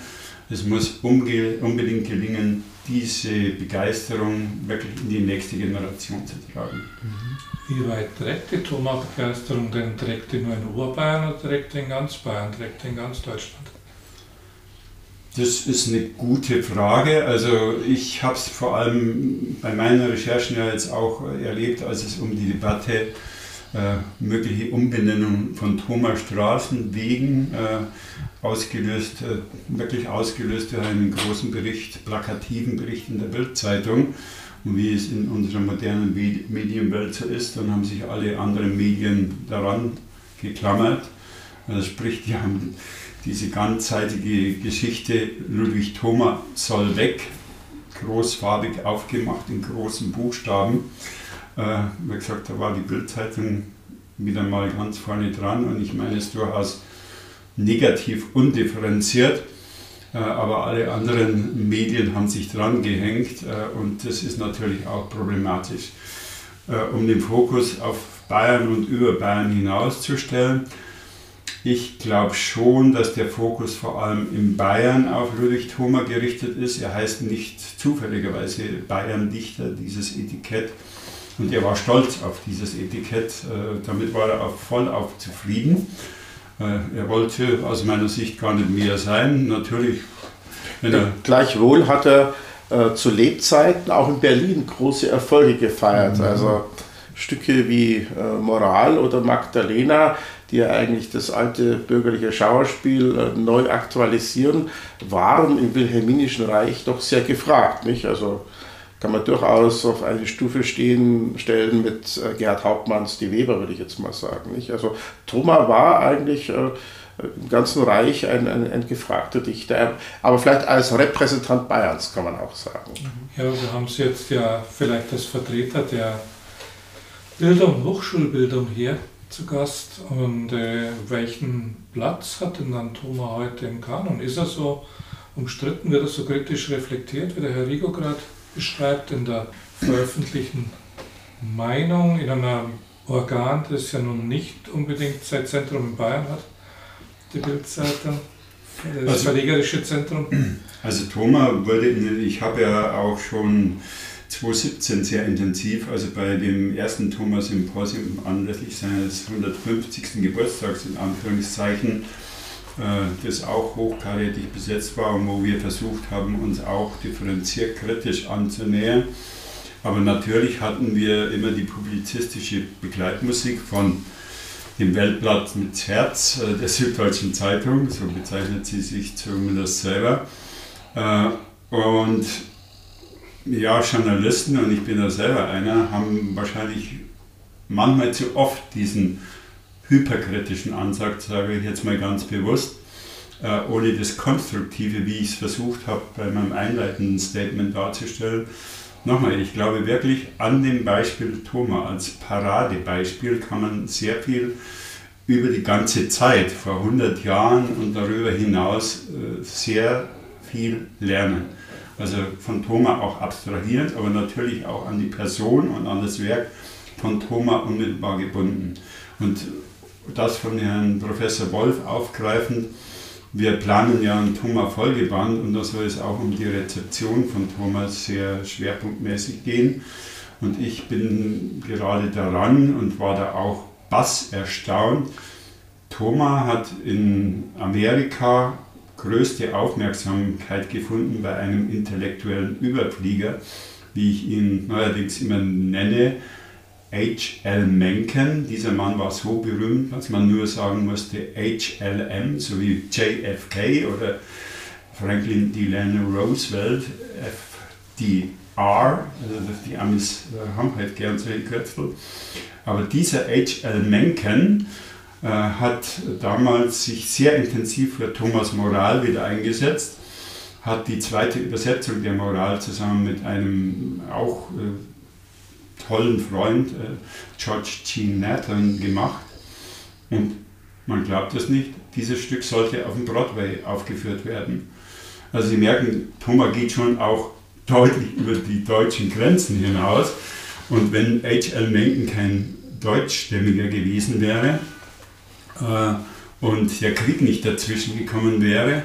Speaker 3: Es muss unbedingt gelingen, diese Begeisterung wirklich in die nächste Generation zu tragen. Mhm.
Speaker 5: Wie weit trägt die Tomatbegeisterung denn? Trägt die nur in Oberbayern oder trägt die in ganz Bayern, trägt die in ganz Deutschland?
Speaker 3: Das ist eine gute Frage. Also ich habe es vor allem bei meinen Recherchen ja jetzt auch erlebt, als es um die Debatte äh, mögliche Umbenennung von Thomas-Straßen wegen äh, ausgelöst, äh, wirklich ausgelöst durch einen großen Bericht, plakativen Bericht in der Bildzeitung. Und wie es in unserer modernen Medienwelt so ist, dann haben sich alle anderen Medien daran geklammert. Also sprich, die haben diese ganzseitige Geschichte Ludwig Thoma soll weg, großfarbig aufgemacht in großen Buchstaben. Äh, wie gesagt, da war die Bildzeitung wieder mal ganz vorne dran und ich meine es durchaus negativ undifferenziert. Äh, aber alle anderen Medien haben sich dran gehängt äh, und das ist natürlich auch problematisch. Äh, um den Fokus auf Bayern und über Bayern hinauszustellen, ich glaube schon, dass der Fokus vor allem in Bayern auf Ludwig Thoma gerichtet ist. Er heißt nicht zufälligerweise Bayern-Dichter, dieses Etikett. Und er war stolz auf dieses Etikett. Damit war er auch voll auf zufrieden. Äh, er wollte aus meiner Sicht gar nicht mehr sein. Natürlich.
Speaker 2: Gleichwohl hat er äh, zu Lebzeiten auch in Berlin große Erfolge gefeiert. Mhm. Also Stücke wie äh, Moral oder Magdalena die ja eigentlich das alte bürgerliche Schauerspiel äh, neu aktualisieren, waren im Wilhelminischen Reich doch sehr gefragt. Nicht? Also kann man durchaus auf eine Stufe stehen, stellen mit äh, Gerhard Hauptmanns Die Weber, würde ich jetzt mal sagen. Nicht? Also Thoma war eigentlich äh, im ganzen Reich ein, ein, ein, gefragter Dichter, aber vielleicht als Repräsentant Bayerns kann man auch sagen.
Speaker 5: Ja, wir haben es jetzt ja vielleicht als Vertreter der Bildung, Hochschulbildung hier zu Gast. Und äh, welchen Platz hat denn dann Thoma heute im Kanon? Ist er so umstritten? Wird er so kritisch reflektiert, wie der Herr Rigo gerade beschreibt, in der veröffentlichten Meinung, in einem Organ, das ja nun nicht unbedingt sein Zentrum in Bayern hat, die Bildzeitung? Das also, verlegerische Zentrum?
Speaker 3: Also Thoma wurde, ich habe ja auch schon 2017 sehr intensiv, also bei dem ersten Thomas Symposium anlässlich seines 150. Geburtstags in Anführungszeichen, äh, das auch hochkarätig besetzt war und wo wir versucht haben, uns auch differenziert kritisch anzunähern. Aber natürlich hatten wir immer die publizistische Begleitmusik von dem Weltblatt mit Herz äh, der Süddeutschen Zeitung, so bezeichnet sie sich zumindest selber. Äh, und ja, Journalisten, und ich bin da selber einer, haben wahrscheinlich manchmal zu oft diesen hyperkritischen Ansatz, sage ich jetzt mal ganz bewusst, äh, ohne das Konstruktive, wie ich es versucht habe, bei meinem einleitenden Statement darzustellen. Nochmal, ich glaube wirklich, an dem Beispiel Thoma als Paradebeispiel kann man sehr viel über die ganze Zeit, vor 100 Jahren und darüber hinaus, äh, sehr viel lernen. Also von Thoma auch abstrahierend, aber natürlich auch an die Person und an das Werk von Thoma unmittelbar gebunden. Und das von Herrn Professor Wolf aufgreifend, wir planen ja einen Thoma-Folgeband und da soll es auch um die Rezeption von Thomas sehr schwerpunktmäßig gehen. Und ich bin gerade daran und war da auch bass erstaunt. Thoma hat in Amerika größte Aufmerksamkeit gefunden bei einem intellektuellen Überflieger, wie ich ihn neuerdings immer nenne, H.L. Mencken. Dieser Mann war so berühmt, dass man nur sagen musste HLM, so wie JFK oder Franklin Delano Roosevelt, FDR, also die Amis äh, haben halt gern solche Kürzel. Aber dieser H.L. Mencken, äh, hat damals sich sehr intensiv für Thomas Moral wieder eingesetzt, hat die zweite Übersetzung der Moral zusammen mit einem auch äh, tollen Freund, äh, George G. Nathan, gemacht. Und man glaubt es nicht, dieses Stück sollte auf dem Broadway aufgeführt werden. Also Sie merken, Thomas geht schon auch deutlich <laughs> über die deutschen Grenzen hinaus. Und wenn H.L. Mencken kein Deutschstämmiger gewesen wäre, äh, und der Krieg nicht dazwischen gekommen wäre,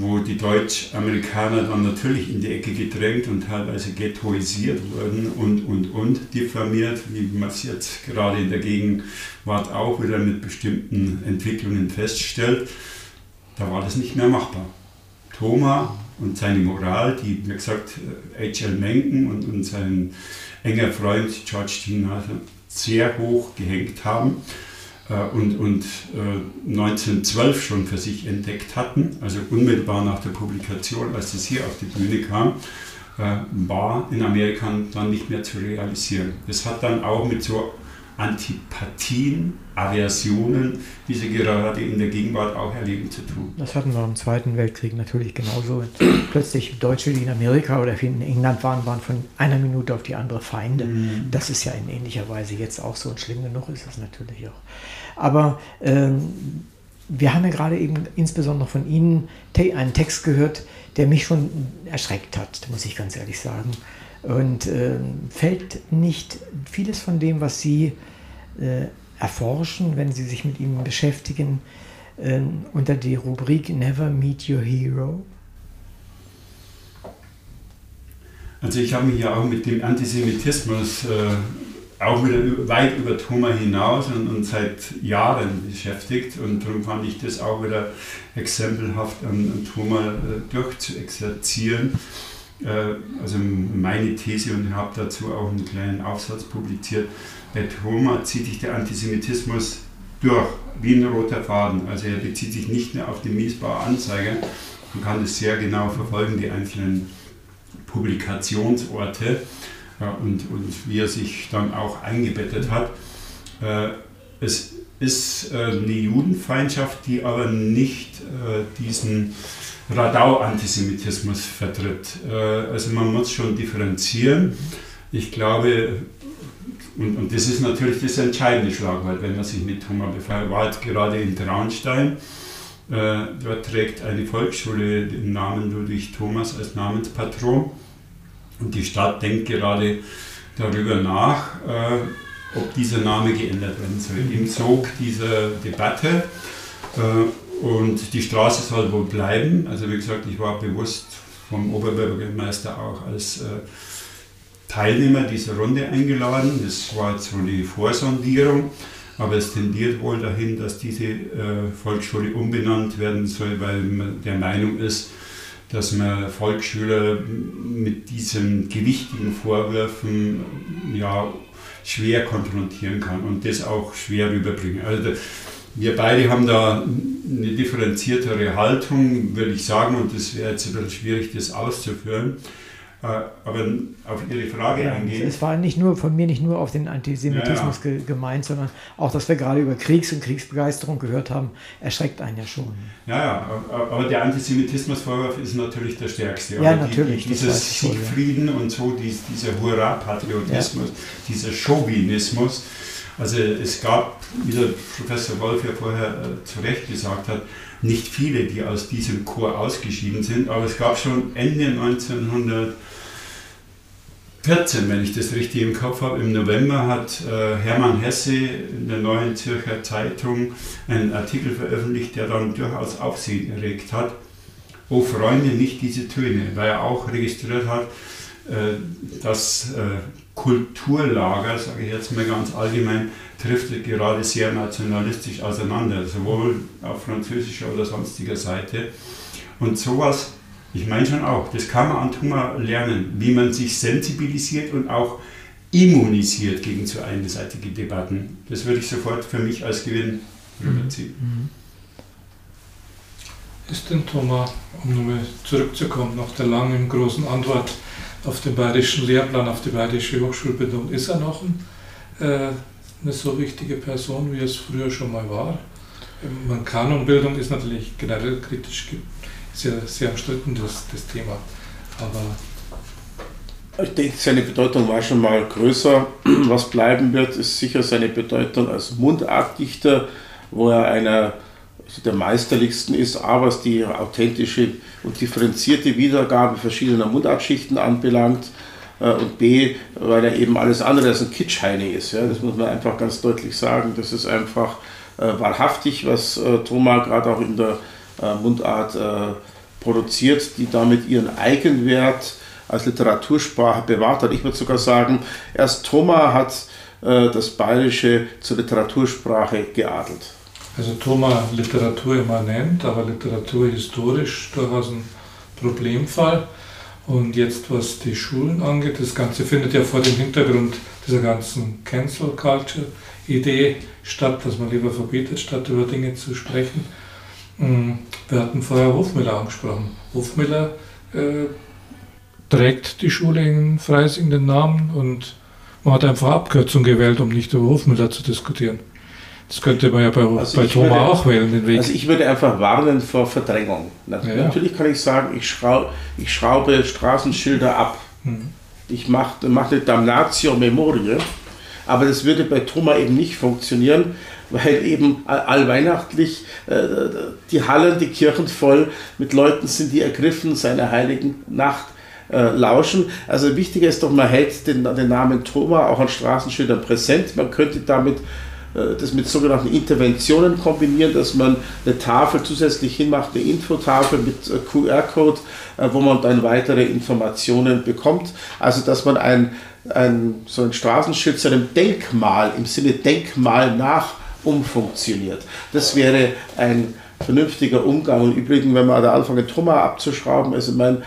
Speaker 3: wo die Deutsch-Amerikaner dann natürlich in die Ecke gedrängt und teilweise ghettoisiert wurden und, und, und diffamiert, wie man es jetzt gerade in der Gegenwart auch wieder mit bestimmten Entwicklungen feststellt, da war das nicht mehr machbar. Thomas und seine Moral, die, wie gesagt, H.L. Mencken und, und sein enger Freund George Dean sehr hoch gehängt haben und, und äh, 1912 schon für sich entdeckt hatten, also unmittelbar nach der Publikation, als das hier auf die Bühne kam, äh, war in Amerika dann nicht mehr zu realisieren. Das hat dann auch mit so Antipathien, Aversionen, wie sie gerade in der Gegenwart auch erleben, zu tun.
Speaker 4: Das hatten wir im Zweiten Weltkrieg natürlich genauso. Plötzlich Deutsche, die in Amerika oder in England waren, waren von einer Minute auf die andere Feinde. Mhm. Das ist ja in ähnlicher Weise jetzt auch so und schlimm genug ist es natürlich auch. Aber ähm, wir haben ja gerade eben insbesondere von Ihnen einen Text gehört, der mich schon erschreckt hat, muss ich ganz ehrlich sagen. Und äh, fällt nicht vieles von dem, was Sie äh, erforschen, wenn Sie sich mit ihm beschäftigen, äh, unter die Rubrik Never Meet Your Hero?
Speaker 3: Also ich habe mich ja auch mit dem Antisemitismus äh, auch wieder weit über Thomas hinaus und, und, seit Jahren beschäftigt und darum fand ich das auch wieder exempelhaft an, an Thomas äh, durchzuexerzieren. Äh, also meine These und habe dazu auch einen kleinen Aufsatz publiziert. Bei Thoma zieht sich der Antisemitismus durch, wie ein roter Faden. Also er bezieht sich nicht nur auf die Miesbauer Anzeige, man kann es sehr genau verfolgen, die einzelnen Publikationsorte ja, und, und wie er sich dann auch eingebettet hat. Äh, es ist äh, eine Judenfeindschaft, die aber nicht diesen Radau-Antisemitismus vertritt. Äh, also man muss schon differenzieren. Ich glaube, und, und das ist natürlich das entscheidende Schlagwort, wenn man sich mit Thomas befasst, war gerade in Traunstein. Äh, dort trägt eine Volksschule den Namen Ludwig Thomas als Namenspatron. Und die Stadt denkt gerade darüber nach, äh, ob dieser Name geändert werden soll. Im Zug dieser Debatte und die Straße soll wohl bleiben. Also wie gesagt, ich war bewusst vom Oberbürgermeister auch als äh, Teilnehmer dieser Runde eingeladen. Das war jetzt so die Vorsondierung. Aber es tendiert wohl dahin, dass diese äh, Volksschule umbenannt werden soll, weil man der Meinung ist, dass man Volksschüler mit diesen gewichtigen Vorwürfen ja, schwer konfrontieren kann und das auch schwer rüberbringen. Also wir beide haben da eine differenziertere Haltung, würde ich sagen, und das wäre jetzt ein bisschen schwierig, das auszuführen. Äh, aber auf Ihre Frage ja, eingehen.
Speaker 4: Es war nicht nur von mir nicht nur auf den Antisemitismus ja, ja. gemeint, sondern auch, dass wir gerade über Kriegs- und Kriegsbegeisterung gehört haben, erschreckt einen ja schon.
Speaker 3: Ja, ja, aber der Antisemitismusvorwurf ist natürlich der stärkste.
Speaker 4: Ja, aber natürlich.
Speaker 3: Die, dieses Siegfrieden und so, dieser Hurra-Patriotismus, dieser Chauvinismus, also es gab, wie der Professor Wolf ja vorher äh, zu Recht gesagt hat, nicht viele, die aus diesem Chor ausgeschieden sind, aber es gab schon Ende 1914, wenn ich das richtig im Kopf habe, im November hat äh, Hermann Hesse in der Neuen Zürcher Zeitung einen Artikel veröffentlicht, der dann durchaus Aufsehen erregt hat. Oh Freunde, nicht diese Töne, weil er auch registriert hat, äh, dass äh, Kulturlager, sage ich jetzt mal ganz allgemein, trifft gerade sehr nationalistisch auseinander, sowohl auf französischer oder sonstiger Seite. Und sowas, ich meine schon auch, das kann man an Thuma lernen, wie man sich sensibilisiert und auch immunisiert gegen zu einseitige Debatten. Das würde ich sofort für mich als Gewinn rüberziehen. Mhm.
Speaker 5: Ist denn Thomas, um nochmal zurückzukommen, nach der langen großen Antwort, auf den bayerischen Lehrplan, auf die bayerische Hochschulbildung. Ist er noch ein, äh, eine so wichtige Person, wie es früher schon mal war? Man Kanonbildung ist natürlich generell kritisch, ja sehr umstritten, das, das Thema. Aber
Speaker 2: ich denke, seine Bedeutung war schon mal größer. <clears throat> Was bleiben wird, ist sicher seine Bedeutung als Mundartdichter, wo er einer der meisterlichsten ist, A, was die authentische und differenzierte Wiedergabe verschiedener Mundartschichten anbelangt äh, und B, weil er eben alles andere als ein Kitschheini ist. Ja? Das muss man einfach ganz deutlich sagen. Das ist einfach äh, wahrhaftig, was äh, Thomas gerade auch in der Mundart äh, produziert, die damit ihren Eigenwert als Literatursprache bewahrt hat. Ich würde sogar sagen, erst Thomas hat äh, das Bayerische zur Literatursprache geadelt.
Speaker 5: Also Thomas Literatur immanent, aber literaturhistorisch durchaus ein Problemfall. Und jetzt, was die Schulen angeht, das Ganze findet ja vor dem Hintergrund dieser ganzen Cancel Culture Idee statt, dass man lieber verbietet, statt über Dinge zu sprechen. Mm, wir hatten vorher Hofmüller angesprochen. Hofmüller äh, trägt die Schule in Freising den Namen und man hat einfach Abkürzung gewählt, um nicht über Hofmüller zu diskutieren. Das könnte man ja bei, also bei Thomas würde, auch wählen, den
Speaker 2: Weg. Also ich würde einfach warnen vor Verdrängung. Natürlich ja. kann ich sagen, ich, schraub, ich schraube Straßenschilder ab. Hm. Ich mache mach eine Damnatio Memorie. Aber das würde bei Thomas eben nicht funktionieren, weil eben allweihnachtlich äh, die Hallen, die Kirchen voll mit Leuten sind, die ergriffen seiner heiligen Nacht äh, lauschen. Also wichtiger ist doch, man hält den, den Namen Thomas auch an Straßenschildern präsent. Man könnte damit äh, das mit sogenannten Interventionen kombinieren, dass man eine Tafel zusätzlich hinmacht, eine Infotafel mit äh, QR-Code, äh, wo man dann weitere Informationen bekommt. Also dass man ein, ein, so ein Straßenschild zu einem Denkmal im Sinne Denkmal nach umfunktioniert. Das wäre ein vernünftiger Umgang. Und übrigens, wenn man da anfangen, Thomas abzuschrauben, also mein,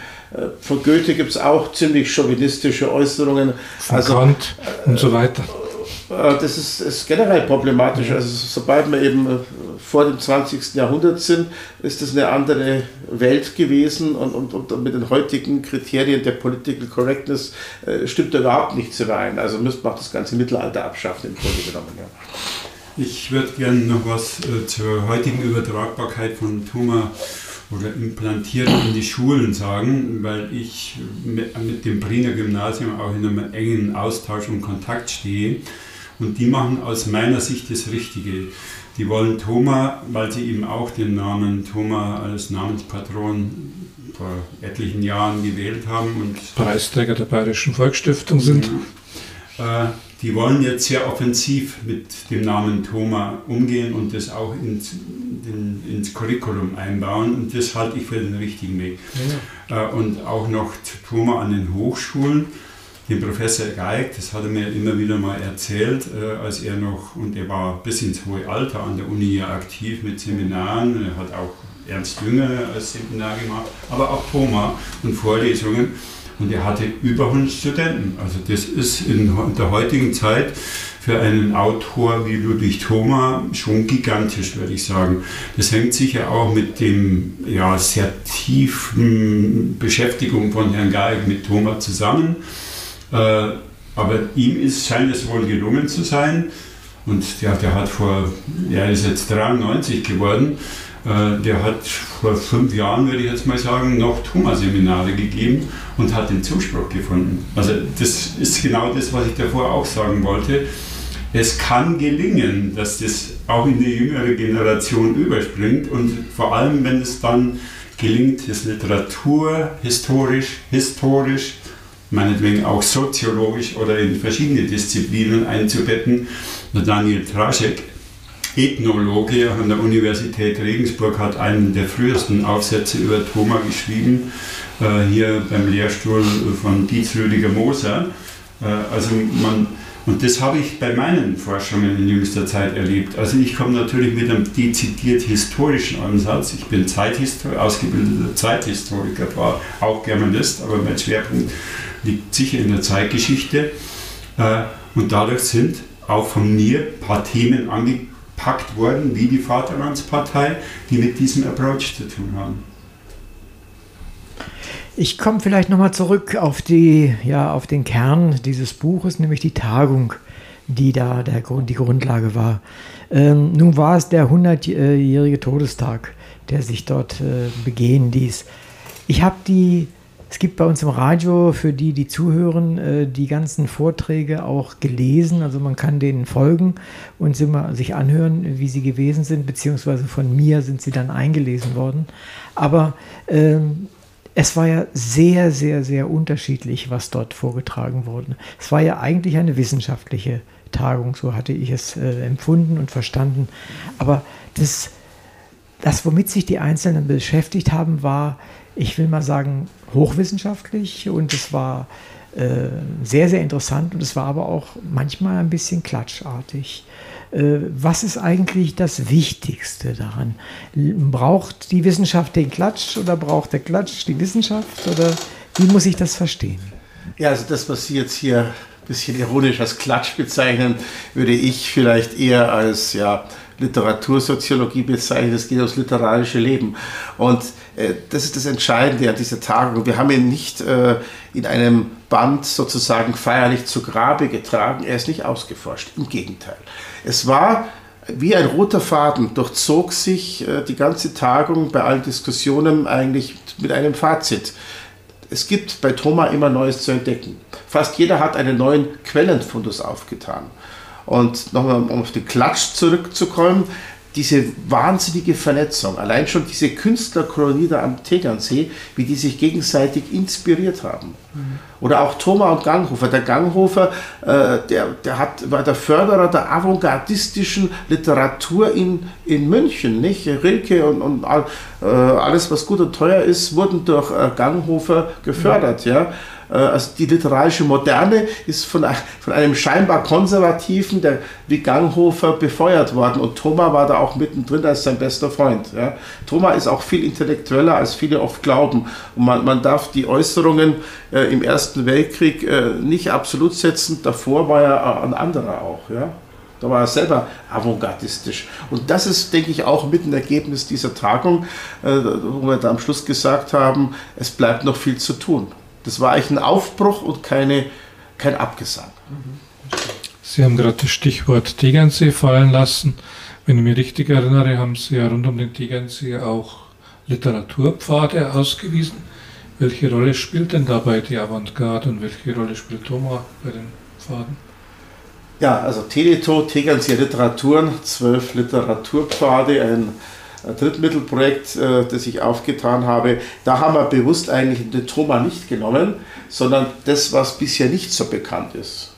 Speaker 2: von Goethe gibt es auch ziemlich chauvinistische Äußerungen.
Speaker 5: Von also, Kant und so weiter.
Speaker 2: Äh, das ist, ist, generell problematisch. Also sobald wir eben äh, vor dem 20. Jahrhundert sind, ist das eine andere Welt gewesen und, und, und mit den heutigen Kriterien der Political Correctness äh, stimmt da überhaupt nichts überein. Also müsste man auch das ganze Mittelalter abschaffen im Grunde genommen. Ja.
Speaker 3: Ich würde gerne noch was äh, zur heutigen Übertragbarkeit von Tumor oder implantiert in die Schulen sagen, weil ich mit, mit dem Briner Gymnasium auch in einem engen Austausch und Kontakt stehe. Und die machen aus meiner Sicht das Richtige. Die wollen Thoma, weil sie eben auch den Namen Thoma als Namenspatron vor etlichen Jahren gewählt haben. Und
Speaker 5: Preisträger der Bayerischen Volksstiftung sind.
Speaker 3: Ja, äh, die wollen jetzt sehr offensiv mit dem Namen Thoma umgehen und das auch ins, in, ins Curriculum einbauen. Und das halte ich für den richtigen Weg. Ja. Äh, und auch noch Thoma an den Hochschulen den Professor Geig, das hat er mir immer wieder mal erzählt, äh, als er noch, und er war bis ins hohe Alter an der Uni aktiv mit Seminaren, er hat auch Ernst Jünger als Seminar gemacht, aber auch Thoma und Vorlesungen. Und er hatte über 100 Studenten. Also das ist in der heutigen Zeit für einen Autor wie Ludwig Thoma schon gigantisch, würde ich sagen. Das hängt sicher auch mit dem ja, sehr tiefen Beschäftigung von Herrn Geig mit Thoma zusammen. Äh, aber ihm ist, scheint es wohl gelungen zu sein. Und der, der hat vor, er ist jetzt 93 geworden, der hat vor fünf Jahren, würde ich jetzt mal sagen, noch Thomas-Seminare gegeben und hat den Zuspruch gefunden. Also das ist genau das, was ich davor auch sagen wollte. Es kann gelingen, dass das auch in die jüngere Generation überspringt und vor allem, wenn es dann gelingt, es Literatur, historisch, historisch, meinetwegen auch soziologisch oder in verschiedene Disziplinen einzubetten. Daniel Traschek, Ethnologe an der Universität Regensburg, hat einen der frühesten Aufsätze über Thoma geschrieben, äh, hier beim Lehrstuhl von Dietz Rüdiger Moser. Äh, also man, und das habe ich bei meinen Forschungen in jüngster Zeit erlebt. Also ich komme natürlich mit einem dezidiert historischen Ansatz. Ich bin Zeithistor ausgebildeter Zeithistoriker, war auch Germanist, aber mein Schwerpunkt liegt sicher in der Zeitgeschichte. Äh, und dadurch sind auch von mir ein paar Themen angepackt worden, wie die Vaterlandspartei, die mit diesem Approach zu tun haben.
Speaker 4: Ich komme vielleicht nochmal zurück auf, die, ja, auf den Kern dieses Buches, nämlich die Tagung, die da der, die Grundlage war. Ähm, nun war es der 100-jährige Todestag, der sich dort äh, begehen ließ. Ich habe die es gibt bei uns im Radio, für die, die zuhören, äh, die ganzen Vorträge auch gelesen. Also man kann denen folgen und sich anhören, wie sie gewesen sind, beziehungsweise von mir sind sie dann eingelesen worden. Aber ähm, es war ja sehr, sehr, sehr unterschiedlich, was dort vorgetragen wurde. Es war ja eigentlich eine wissenschaftliche Tagung, so hatte ich es äh, empfunden und verstanden. Aber das, das, womit sich die Einzelnen beschäftigt haben, war ich will mal sagen, hochwissenschaftlich und es war äh, sehr, sehr interessant und es war aber auch manchmal ein bisschen klatschartig. Äh, was ist eigentlich das Wichtigste daran? Braucht die Wissenschaft den Klatsch oder braucht der Klatsch die Wissenschaft? Oder wie muss ich das verstehen?
Speaker 2: Ja, also das, was Sie jetzt hier ein bisschen ironisch als Klatsch bezeichnen, würde ich vielleicht eher als ja, Literatursoziologie bezeichnen. Es geht ums literarische Leben. Und äh, das ist das Entscheidende an dieser Tagung. Wir haben ihn nicht äh, in einem Band sozusagen feierlich zu Grabe getragen. Er ist nicht ausgeforscht. Im Gegenteil. Es war wie ein roter Faden durchzog sich äh, die ganze Tagung bei allen Diskussionen eigentlich mit einem Fazit. Es gibt bei Thomas immer Neues zu entdecken. Fast jeder hat einen neuen Quellenfundus aufgetan. Und nochmal, um auf den Klatsch zurückzukommen, diese wahnsinnige Vernetzung, allein schon diese Künstlerkolonie da am Tegernsee, wie die sich gegenseitig inspiriert haben. Mhm. Oder auch Thomas und Ganghofer. Der Ganghofer, äh, der, der hat, war der Förderer der avantgardistischen Literatur in, in München. Nicht? Rilke und, und all, äh, alles, was gut und teuer ist, wurden durch äh, Ganghofer gefördert. Mhm. Ja? Äh, also die literarische Moderne ist von, von einem scheinbar Konservativen, der wie Ganghofer, befeuert worden. Und Thomas war da auch mittendrin als sein bester Freund. Ja. Thomas ist auch viel intellektueller, als viele oft glauben. Und man, man darf die Äußerungen äh, im Ersten Weltkrieg äh, nicht absolut setzen. Davor war er ein anderer auch. Ja. Da war er selber avantgardistisch. Und das ist, denke ich, auch mit ein Ergebnis dieser Tagung, äh, wo wir da am Schluss gesagt haben, es bleibt noch viel zu tun. Das war eigentlich ein Aufbruch und keine, kein Abgesang.
Speaker 5: Sie haben gerade das Stichwort Tegernsee fallen lassen. Wenn ich mich richtig erinnere, haben Sie ja rund um den Tegernsee auch Literaturpfade ausgewiesen. Welche Rolle spielt denn dabei die Avantgarde und welche Rolle spielt Thomas bei den Pfaden?
Speaker 2: Ja, also Teleto, Tegernsee Literaturen, zwölf Literaturpfade, ein Drittmittelprojekt, äh, das ich aufgetan habe, da haben wir bewusst eigentlich den Thoma nicht genommen, sondern das, was bisher nicht so bekannt ist.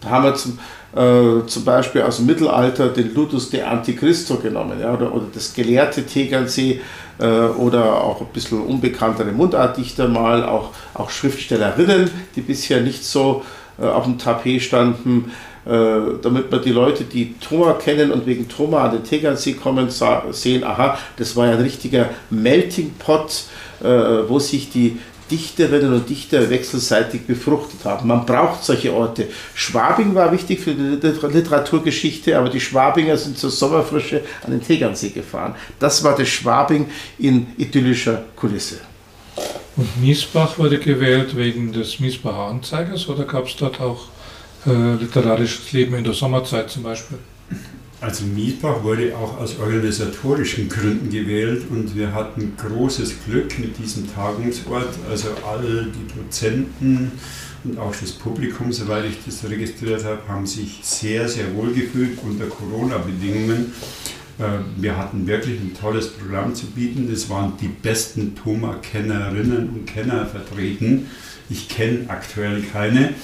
Speaker 2: Da haben wir zum, äh, zum Beispiel aus dem Mittelalter den Ludus de Antichristo genommen, ja, oder, oder das gelehrte Tegernsee äh, oder auch ein bisschen unbekanntere Mundartdichter mal, auch, auch Schriftstellerinnen, die bisher nicht so äh, auf dem Tapet standen. Äh, damit man die Leute, die Thomas kennen und wegen Thomas an den Tegernsee kommen, sehen, aha, das war ja ein richtiger Melting Pot, äh, wo sich die Dichterinnen und Dichter wechselseitig befruchtet haben. Man braucht solche Orte. Schwabing war wichtig für die Literaturgeschichte, aber die Schwabinger sind zur Sommerfrische an den Tegernsee gefahren. Das war das Schwabing in idyllischer Kulisse.
Speaker 5: Und Miesbach wurde gewählt wegen des Miesbacher Anzeigers oder gab es dort auch äh, literarisches Leben in der Sommerzeit zum Beispiel?
Speaker 3: Also Mietbach wurde auch aus organisatorischen Gründen gewählt und wir hatten großes Glück mit diesem Tagungsort. Also alle die Dozenten und auch das Publikum, soweit ich das registriert habe, haben sich sehr, sehr wohl gefühlt unter Corona-Bedingungen. Äh, wir hatten wirklich ein tolles Programm zu bieten. Es waren die besten Thoma-Kennerinnen und Kenner vertreten. Ich kenne aktuell keine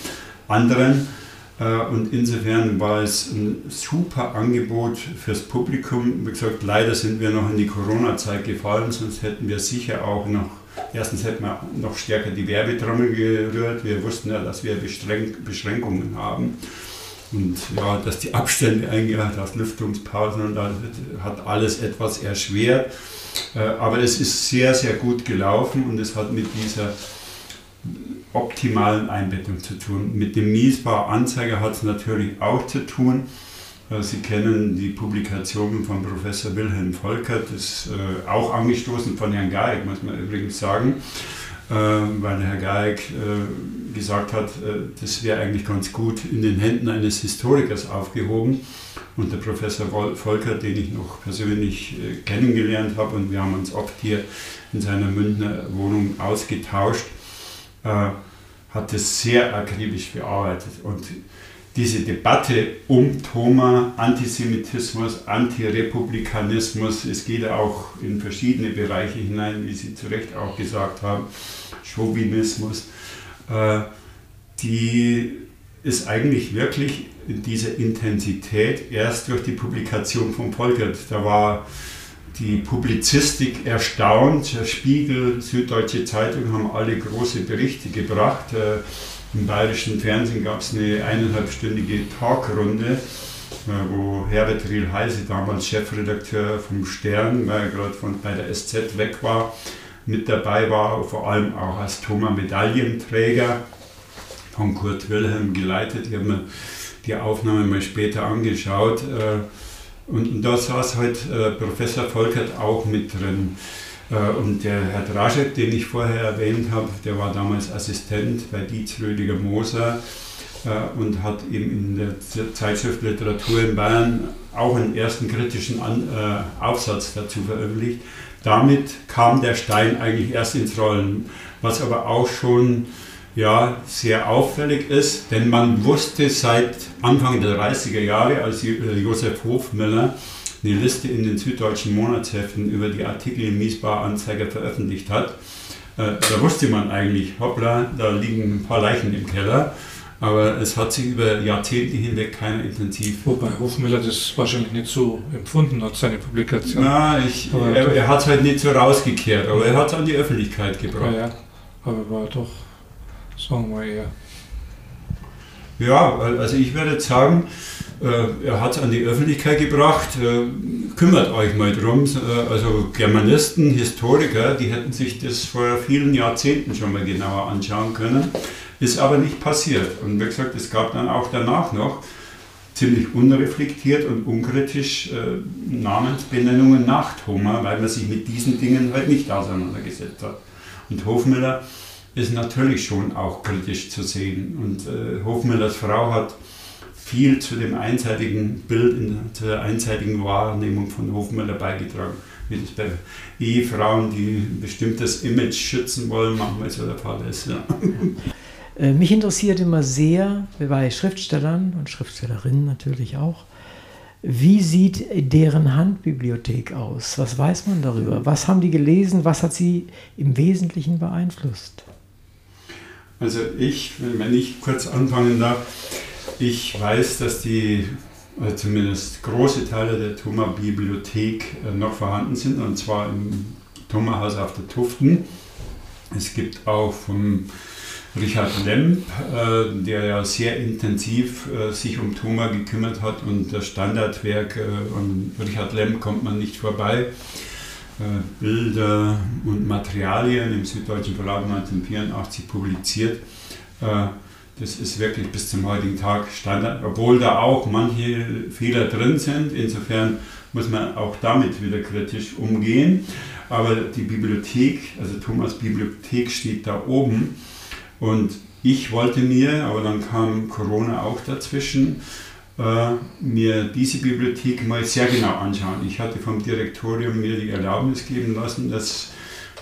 Speaker 3: anderen. Äh, und insofern war es ein super Angebot fürs Publikum. Wie gesagt, leider sind wir noch in die Corona-Zeit gefallen, sonst hätten wir sicher auch noch, erstens hätten wir noch stärker die Werbetrommel gerührt. Wir wussten ja, dass wir Beschränkungen haben. Und ja, dass die Abstände eingehalten hast, Lüftungspausen und das hat alles etwas erschwert. Äh, aber es ist sehr, sehr gut gelaufen und es hat mit dieser optimalen Einbettung zu tun. Mit dem Miesbau-Anzeiger hat es natürlich auch zu tun. Äh, Sie kennen die Publikationen von Professor Wilhelm Volkert, das ist äh, auch angestoßen von Herrn Geig, muss man übrigens sagen, äh, weil Herr Geig gesagt hat, das wäre eigentlich ganz gut in den Händen eines Historikers aufgehoben. Und der Professor Volkert, den ich noch persönlich kennengelernt habe, und wir haben uns oft hier in seiner Münchner Wohnung ausgetauscht, hat es sehr akribisch bearbeitet. Und diese Debatte um Thoma, Antisemitismus, Antirepublikanismus, es geht auch in verschiedene Bereiche hinein, wie Sie zu Recht auch gesagt haben, Chauvinismus, äh, die ist eigentlich wirklich in dieser Intensität erst durch die Publikation von Volkert. Da war die Publizistik erstaunt. Der Spiegel, Süddeutsche Zeitung haben alle große Berichte gebracht. Äh, Im bayerischen Fernsehen gab es eine eineinhalbstündige Talkrunde wo Herbert Riel-Heise, damals Chefredakteur vom Stern, weil er gerade bei der SZ weg war, mit dabei war, vor allem auch als Thomas Medaillenträger von Kurt Wilhelm geleitet. Ich habe mir die Aufnahme mal später angeschaut. Und da saß halt Professor Volkert auch mit drin. Und der Herr Draschek, den ich vorher erwähnt habe, der war damals Assistent bei Dietz Rödiger Moser äh, und hat eben in der Zeitschrift Literatur in Bayern auch einen ersten kritischen An äh, Aufsatz dazu veröffentlicht. Damit kam der Stein eigentlich erst ins Rollen, was aber auch schon ja, sehr auffällig ist, denn man wusste seit Anfang der 30er Jahre, als äh, Josef Hofmüller eine Liste in den süddeutschen Monatsheften über die Artikel im Miesbar Anzeiger veröffentlicht hat, äh, da wusste man eigentlich, hoppla, da liegen ein paar Leichen im Keller. Aber es hat sich über Jahrzehnte hinweg keiner intensiv.
Speaker 5: Wobei Hofmüller das wahrscheinlich nicht so empfunden hat, seine Publikation.
Speaker 3: Na, ich, er, er hat es halt nicht so rausgekehrt, aber er hat es an die Öffentlichkeit gebracht.
Speaker 5: Ja, ja. aber war doch, sagen wir eher.
Speaker 3: Ja, also ich würde sagen, äh, er hat es an die Öffentlichkeit gebracht. Äh, kümmert euch mal drum. Äh, also Germanisten, Historiker, die hätten sich das vor vielen Jahrzehnten schon mal genauer anschauen können. Ist aber nicht passiert. Und wie gesagt, es gab dann auch danach noch ziemlich unreflektiert und unkritisch Namensbenennungen nach Thoma, weil man sich mit diesen Dingen halt nicht auseinandergesetzt hat. Und Hofmüller ist natürlich schon auch kritisch zu sehen. Und äh, Hofmüllers Frau hat viel zu dem einseitigen Bild, in, zu der einseitigen Wahrnehmung von Hofmüller beigetragen. Wie das bei Ehefrauen, die ein bestimmtes Image schützen wollen, manchmal so der Fall ist. Ja.
Speaker 4: Äh, mich interessiert immer sehr, bei Schriftstellern und Schriftstellerinnen natürlich auch, wie sieht deren Handbibliothek aus? Was weiß man darüber? Was haben die gelesen? Was hat sie im Wesentlichen beeinflusst?
Speaker 3: Also ich, wenn ich kurz anfangen darf, ich weiß, dass die also zumindest große Teile der Thoma-Bibliothek äh, noch vorhanden sind, und zwar im Thoma-Haus auf der Tuften. Es gibt auch vom Richard Lemp, äh, der ja sehr intensiv sich um Thoma gekümmert hat und das Standardwerk an Richard Lemp kommt man nicht vorbei. Bilder und Materialien im Süddeutschen Verlag 1984 publiziert. Das ist wirklich bis zum heutigen Tag Standard, obwohl da auch manche Fehler drin sind. Insofern muss man auch damit wieder kritisch umgehen. Aber die Bibliothek, also Thomas Bibliothek steht da oben und ich wollte mir, aber dann kam Corona auch dazwischen, äh, mir diese Bibliothek mal sehr genau anschauen. Ich hatte vom Direktorium mir die Erlaubnis geben lassen, dass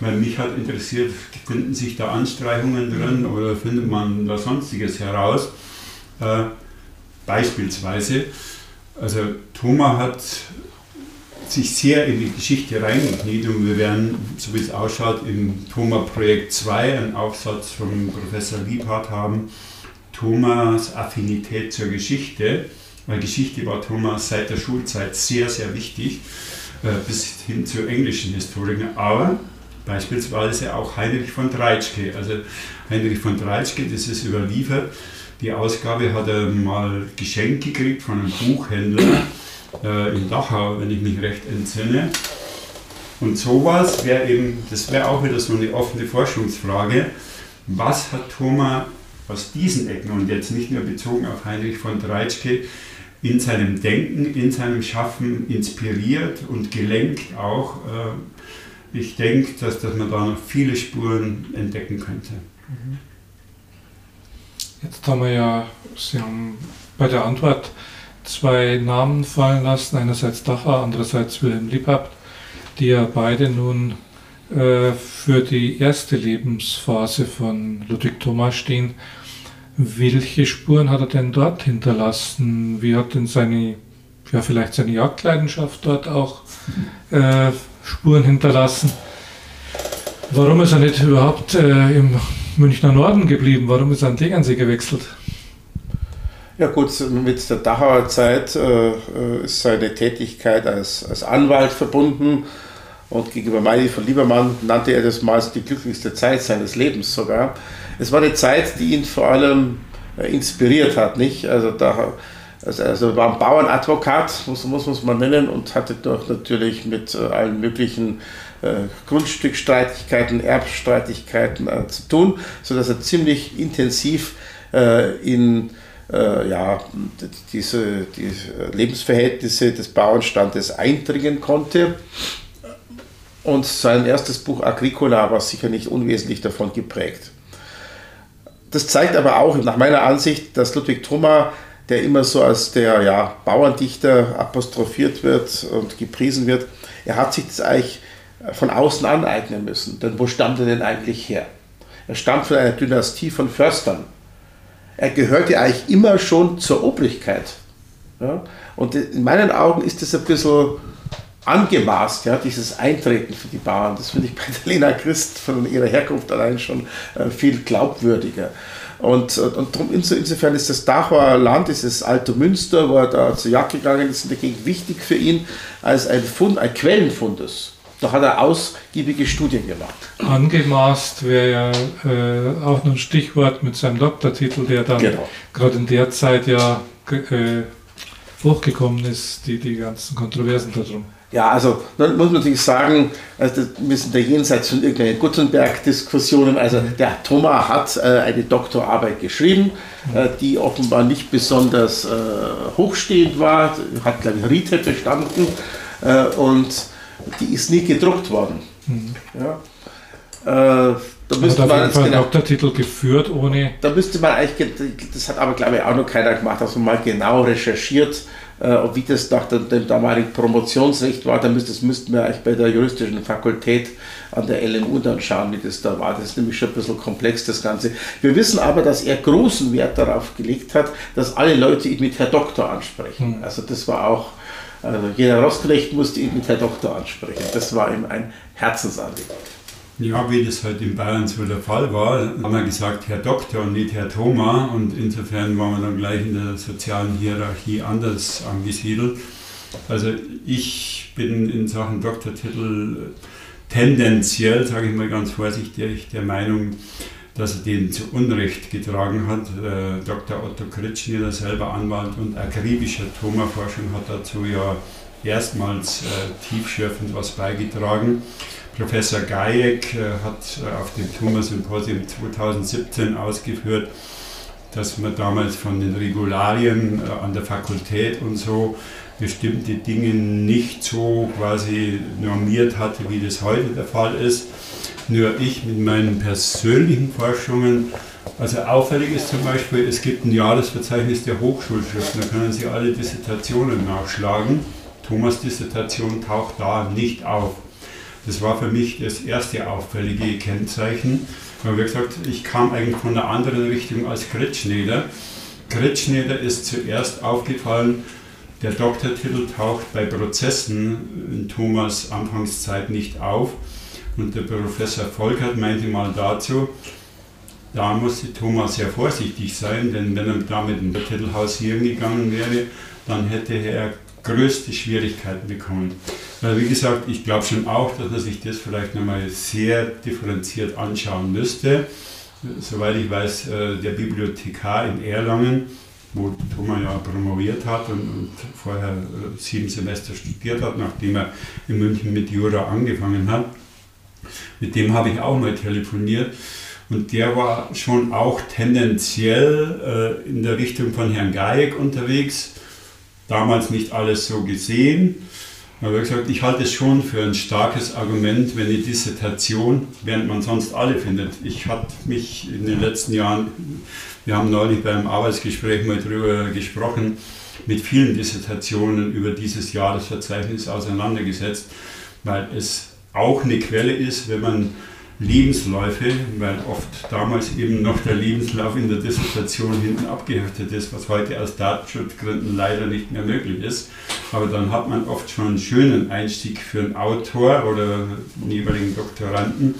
Speaker 3: weil mich hat interessiert, finden sich da Anstreichungen drin oder findet man da sonstiges heraus. Äh, beispielsweise, also Thomas hat sich sehr in die Geschichte reingekniet und wir werden, so wie es ausschaut, im Thoma-Projekt 2 einen Aufsatz von Professor Liebhardt haben, Thomas Affinität zur Geschichte, weil Geschichte war Thomas seit der Schulzeit sehr, sehr wichtig, äh, bis hin zu englischen Historikern, aber beispielsweise auch Heinrich von Dreitschke. Also Heinrich von Dreitschke, das ist überliefert, die Ausgabe hat er mal geschenkt gekriegt von einem Buchhändler äh, in Dachau, wenn ich mich recht entsinne. Und sowas wäre eben, das wäre auch wieder so eine offene Forschungsfrage. Was hat Thomas aus diesen Ecken und jetzt nicht nur bezogen auf Heinrich von Dreitschke in seinem Denken, in seinem Schaffen inspiriert und gelenkt auch? Äh, ich denke, dass, dass man da noch viele Spuren entdecken könnte.
Speaker 5: Jetzt haben wir ja, Sie haben bei der Antwort zwei Namen fallen lassen, einerseits Dachau, andererseits Wilhelm Liebhaft, die ja beide nun äh, für die erste Lebensphase von Ludwig Thomas stehen. Welche Spuren hat er denn dort hinterlassen? Wie hat denn seine, ja vielleicht seine Jagdleidenschaft dort auch äh, Spuren hinterlassen? Warum ist er nicht überhaupt äh, im Münchner Norden geblieben? Warum ist er an Tegernsee gewechselt?
Speaker 2: Ja gut, mit der Dachauer Zeit äh, ist seine Tätigkeit als, als Anwalt verbunden und gegenüber Meili von Liebermann nannte er das mal die glücklichste Zeit seines Lebens sogar. Es war eine Zeit, die ihn vor allem äh, inspiriert hat, nicht? Also da also, also war ein Bauernadvokat, muss, muss, man nennen, und hatte doch natürlich mit äh, allen möglichen äh, Grundstückstreitigkeiten, Erbstreitigkeiten zu tun, sodass er ziemlich intensiv in ja, diese die Lebensverhältnisse des Bauernstandes eindringen konnte. Und sein erstes Buch Agricola war sicher nicht unwesentlich davon geprägt. Das zeigt aber auch nach meiner Ansicht, dass Ludwig Thoma, der immer so als der ja, Bauerndichter apostrophiert wird und gepriesen wird, er hat sich das eigentlich von außen aneignen müssen. Denn wo stammt er denn eigentlich her? Er stammt von einer Dynastie von Förstern. Er gehörte eigentlich immer schon zur Obrigkeit. Ja? Und in meinen Augen ist das ein bisschen angemaßt, ja, dieses Eintreten für die Bauern. Das finde ich bei der Lena Christ von ihrer Herkunft allein schon äh, viel glaubwürdiger. Und, und drum, insofern ist das Dachauer Land, dieses alte Münster, wo er da zur Jagd gegangen ist, in der Gegend wichtig für ihn als ein Fund, ein Quellenfundus. Da hat er ausgiebige Studien gemacht.
Speaker 5: Angemaßt wäre ja äh, auch noch ein Stichwort mit seinem Doktortitel, der dann genau. gerade in der Zeit ja äh, hochgekommen ist, die, die ganzen Kontroversen darum.
Speaker 2: Ja, also dann muss man natürlich sagen, also wir sind da jenseits von irgendwelchen Gutenberg-Diskussionen. Also der Thomas hat äh, eine Doktorarbeit geschrieben, äh, die offenbar nicht besonders äh, hochstehend war, hat glaube ich Rite bestanden äh, und die ist nie gedruckt worden. Mhm.
Speaker 5: Ja. Äh, da müsste man jetzt genau, Doktortitel geführt ohne.
Speaker 2: Da müsste man eigentlich, das hat aber glaube ich auch noch keiner gemacht, dass man mal genau recherchiert, äh, wie das nach dem, dem, damaligen Promotionsrecht war, dann müsste, das müssten wir eigentlich bei der juristischen Fakultät an der LMU dann schauen, wie das da war. Das ist nämlich schon ein bisschen komplex, das Ganze. Wir wissen aber, dass er großen Wert darauf gelegt hat, dass alle Leute ihn mit Herr Doktor ansprechen. Hm. Also das war auch, also jeder Rostknecht musste ihn mit Herr Doktor ansprechen. Das war ihm ein Herzensanliegen.
Speaker 3: Ja, wie das halt in Bayern so der Fall war, haben wir gesagt Herr Doktor und nicht Herr Thoma und insofern waren wir dann gleich in der sozialen Hierarchie anders angesiedelt. Also ich bin in Sachen Doktortitel tendenziell, sage ich mal ganz vorsichtig, der Meinung, dass er den zu Unrecht getragen hat. Äh, Dr. Otto Kritschner, selber Anwalt und akribischer Thoma-Forschung, hat dazu ja erstmals äh, tiefschürfend was beigetragen. Professor Gajek äh, hat äh, auf dem Tumor-Symposium 2017 ausgeführt, dass man damals von den Regularien äh, an der Fakultät und so bestimmte Dinge nicht so quasi normiert hatte, wie das heute der Fall ist. Nur ich mit meinen persönlichen Forschungen, also auffällig ist zum Beispiel, es gibt ein Jahresverzeichnis der Hochschulschriften, da können Sie alle Dissertationen nachschlagen. Thomas Dissertation taucht da nicht auf. Das war für mich das erste auffällige Kennzeichen. Weil wie gesagt, ich kam eigentlich von einer anderen Richtung als Kretschneder. Kretschneder ist zuerst aufgefallen, der Doktortitel taucht bei Prozessen in Thomas Anfangszeit nicht auf. Und der Professor Volkert meinte mal dazu, da musste Thomas sehr vorsichtig sein, denn wenn er damit in der Titel hausieren gegangen wäre, dann hätte er größte Schwierigkeiten bekommen. Weil wie gesagt, ich glaube schon auch, dass man sich das vielleicht nochmal sehr differenziert anschauen müsste. Soweit ich weiß, äh, der Bibliothekar in Erlangen, wo Thomas ja promoviert hat und, und vorher äh, sieben Semester studiert hat, nachdem er in München mit Jura angefangen hat, mit dem habe ich auch mal telefoniert. Und der war schon auch tendenziell äh, in der Richtung von Herrn Gajek unterwegs damals nicht alles so gesehen. Aber ich gesagt, ich halte es schon für ein starkes Argument, wenn die Dissertation, während man sonst alle findet. Ich habe mich in den letzten Jahren, wir haben neulich beim Arbeitsgespräch mal darüber gesprochen, mit vielen Dissertationen über dieses Jahresverzeichnis auseinandergesetzt, weil es auch eine Quelle ist, wenn man Lebensläufe, weil oft damals eben noch der Lebenslauf in der Dissertation hinten abgeheftet ist, was heute aus Datenschutzgründen leider nicht mehr möglich ist. Aber dann hat man oft schon einen schönen Einstieg für einen Autor oder einen jeweiligen Doktoranden.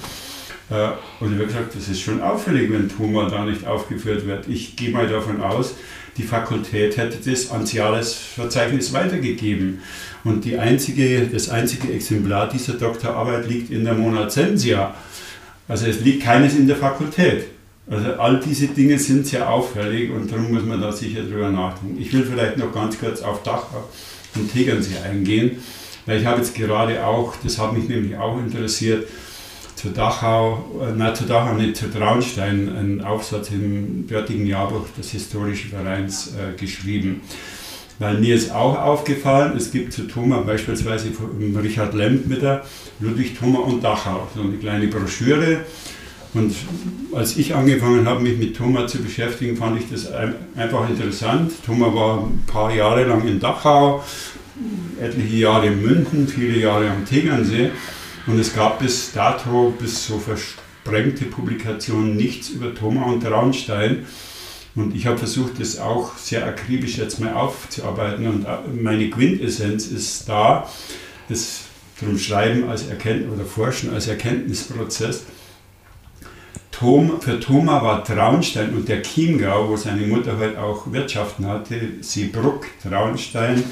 Speaker 3: Äh, und ich habe gesagt, das ist schon auffällig, wenn Thoma da nicht aufgeführt wird. Ich gehe mal davon aus, die Fakultät hätte das ans Jahresverzeichnis weitergegeben. Und die einzige, das einzige Exemplar dieser Doktorarbeit liegt in der Monazensia. Also es liegt keines in der Fakultät. Also all diese Dinge sind sehr auffällig und darum muss man da sicher drüber nachdenken. Ich will vielleicht noch ganz kurz auf Dachau und Tegernsee eingehen, weil ich habe jetzt gerade auch, das hat mich nämlich auch interessiert, zu Dachau, äh, nein, zu Dachau nicht, zu Traunstein einen Aufsatz im dortigen Jahrbuch des Historischen Vereins äh, geschrieben. Weil mir ist auch aufgefallen, es gibt zu Thoma beispielsweise von Richard Lempmitter, Ludwig Thoma und Dachau, so eine kleine Broschüre. Und als ich angefangen habe, mich mit Thoma zu beschäftigen, fand ich das einfach interessant. Thoma war ein paar Jahre lang in Dachau, etliche Jahre in München, viele Jahre am Tegernsee. Und es gab bis dato, bis so versprengte Publikationen, nichts über Thoma und Traunstein. Und ich habe versucht, das auch sehr akribisch jetzt mal aufzuarbeiten. Und äh, meine Quintessenz ist da, das drum Schreiben als Erkenntnis oder Forschen als Erkenntnisprozess. Tom, für Thoma war Traunstein und der Chiemgau, wo seine Mutter halt auch Wirtschaften hatte, Seebruck, Traunstein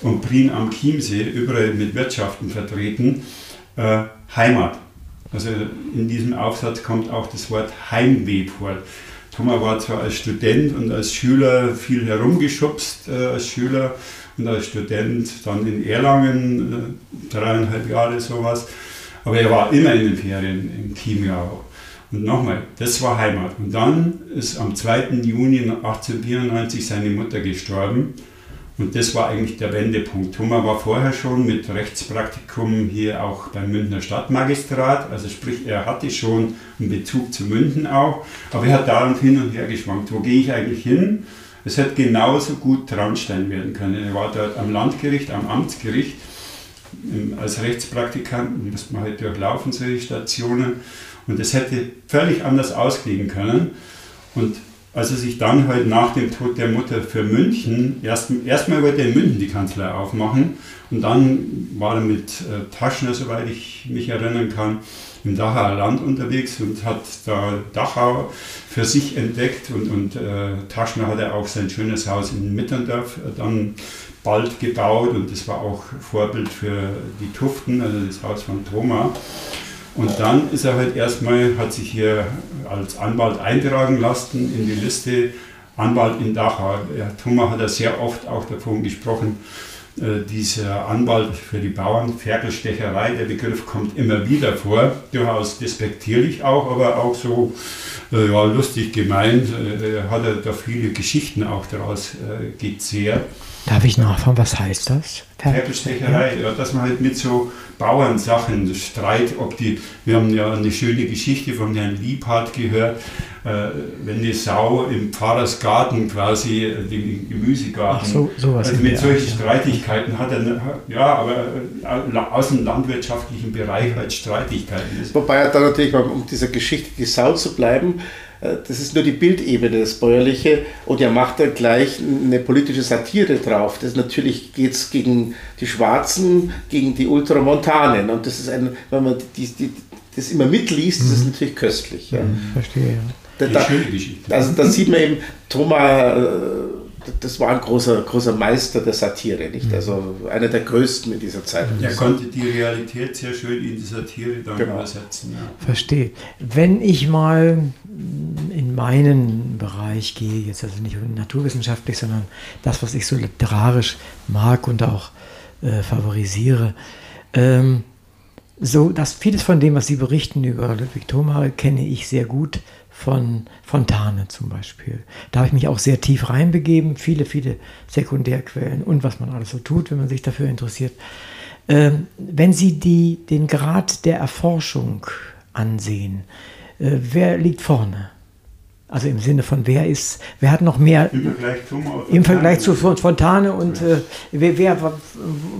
Speaker 3: und Prien am Chiemsee, überall mit Wirtschaften vertreten, äh, Heimat. Also in diesem Aufsatz kommt auch das Wort Heimweh vor. Thomas war zwar als Student und als Schüler viel herumgeschubst, äh, als Schüler und als Student dann in Erlangen, äh, dreieinhalb Jahre sowas. Aber er war immer in den Ferien im Chiemgau. Und nochmal, das war Heimat. Und dann ist am 2. Juni 1894 seine Mutter gestorben. Und das war eigentlich der Wendepunkt. Thomas war vorher schon mit Rechtspraktikum hier auch beim Münchner Stadtmagistrat, also sprich, er hatte schon einen Bezug zu München auch, aber er hat da hin und her geschwankt. Wo gehe ich eigentlich hin? Es hätte genauso gut Traunstein werden können. Er war dort am Landgericht, am Amtsgericht als Rechtspraktikant, musste man halt durchlaufen, solche Stationen. Und es hätte völlig anders ausklingen können. Und als er sich dann halt nach dem Tod der Mutter für München, erst, erstmal wollte er in München die Kanzlei aufmachen und dann war er mit äh, Taschner, soweit ich mich erinnern kann, im Dachauer Land unterwegs und hat da Dachau für sich entdeckt und, und äh, Taschner hatte auch sein schönes Haus in Mitterndorf äh, dann bald gebaut und das war auch Vorbild für die Tuften, also das Haus von Thoma. Und dann ist er halt erstmal, hat sich hier als Anwalt eintragen lassen in die Liste Anwalt in Dachau. Herr Thoma hat ja sehr oft auch davon gesprochen, äh, dieser Anwalt für die Bauern, Ferkelstecherei, der Begriff kommt immer wieder vor, durchaus despektierlich auch, aber auch so äh, ja, lustig gemeint, äh, hat er da viele Geschichten auch daraus gezehrt.
Speaker 4: Darf ich nachfragen, was heißt das?
Speaker 3: Ferkelstecherei, ja, dass man halt mit so Bauernsachen, Streit, ob die, wir haben ja eine schöne Geschichte von Herrn Liebhardt gehört, äh, wenn eine Sau im Pfarrersgarten quasi, äh, den Gemüsegarten,
Speaker 4: Ach so, sowas
Speaker 3: also mit solchen Streitigkeiten hat er, ja, aber äh, aus dem landwirtschaftlichen Bereich halt Streitigkeiten
Speaker 2: ist. Wobei er dann natürlich, um dieser Geschichte die Sau zu bleiben, äh, das ist nur die Bildebene, das Bäuerliche, und er macht dann gleich eine politische Satire drauf. Das natürlich geht es gegen die Schwarzen, gegen die Ultramontanen. Und das ist ein, wenn man die, die, das immer mitliest, mhm. das ist mhm. natürlich köstlich. Ja.
Speaker 4: Mhm, verstehe, ja.
Speaker 2: Da, da, also da sieht man eben, Thomas äh, das war ein großer, großer Meister der Satire, nicht? Also einer der größten in dieser Zeit.
Speaker 3: Er konnte die Realität sehr schön in die Satire dann genau. übersetzen. Ja.
Speaker 4: Verstehe. Wenn ich mal in meinen Bereich gehe, jetzt also nicht naturwissenschaftlich, sondern das, was ich so literarisch mag und auch äh, favorisiere, ähm, so dass vieles von dem, was Sie berichten über Ludwig Thoma, kenne ich sehr gut von Fontane zum Beispiel. Da habe ich mich auch sehr tief reinbegeben, viele, viele Sekundärquellen und was man alles so tut, wenn man sich dafür interessiert. Ähm, wenn Sie die, den Grad der Erforschung ansehen, äh, wer liegt vorne? Also im Sinne von, wer ist, wer hat noch mehr
Speaker 3: im Vergleich,
Speaker 4: im Vergleich zu Fontane und äh, wer, wer,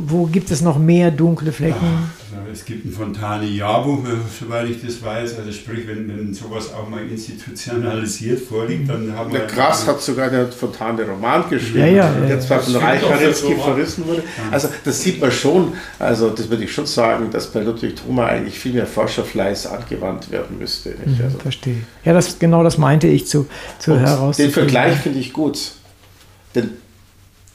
Speaker 4: wo gibt es noch mehr dunkle Flecken?
Speaker 3: Ja, es gibt ein Fontane-Jahrbuch, soweit ich das weiß. Also sprich, wenn, wenn sowas auch mal institutionalisiert vorliegt, dann haben
Speaker 2: wir... Der Grass hat sogar den Fontane-Roman geschrieben,
Speaker 4: ja, ja,
Speaker 2: der zwar von Reich verrissen wurde. Also das sieht man schon, also das würde ich schon sagen, dass bei Ludwig Thoma eigentlich viel mehr Forscherfleiß angewandt werden müsste.
Speaker 4: Mhm, also, verstehe. Ja, das, genau das meinte ich zu, zu
Speaker 2: herauszufinden. Den Vergleich finde ich gut. Denn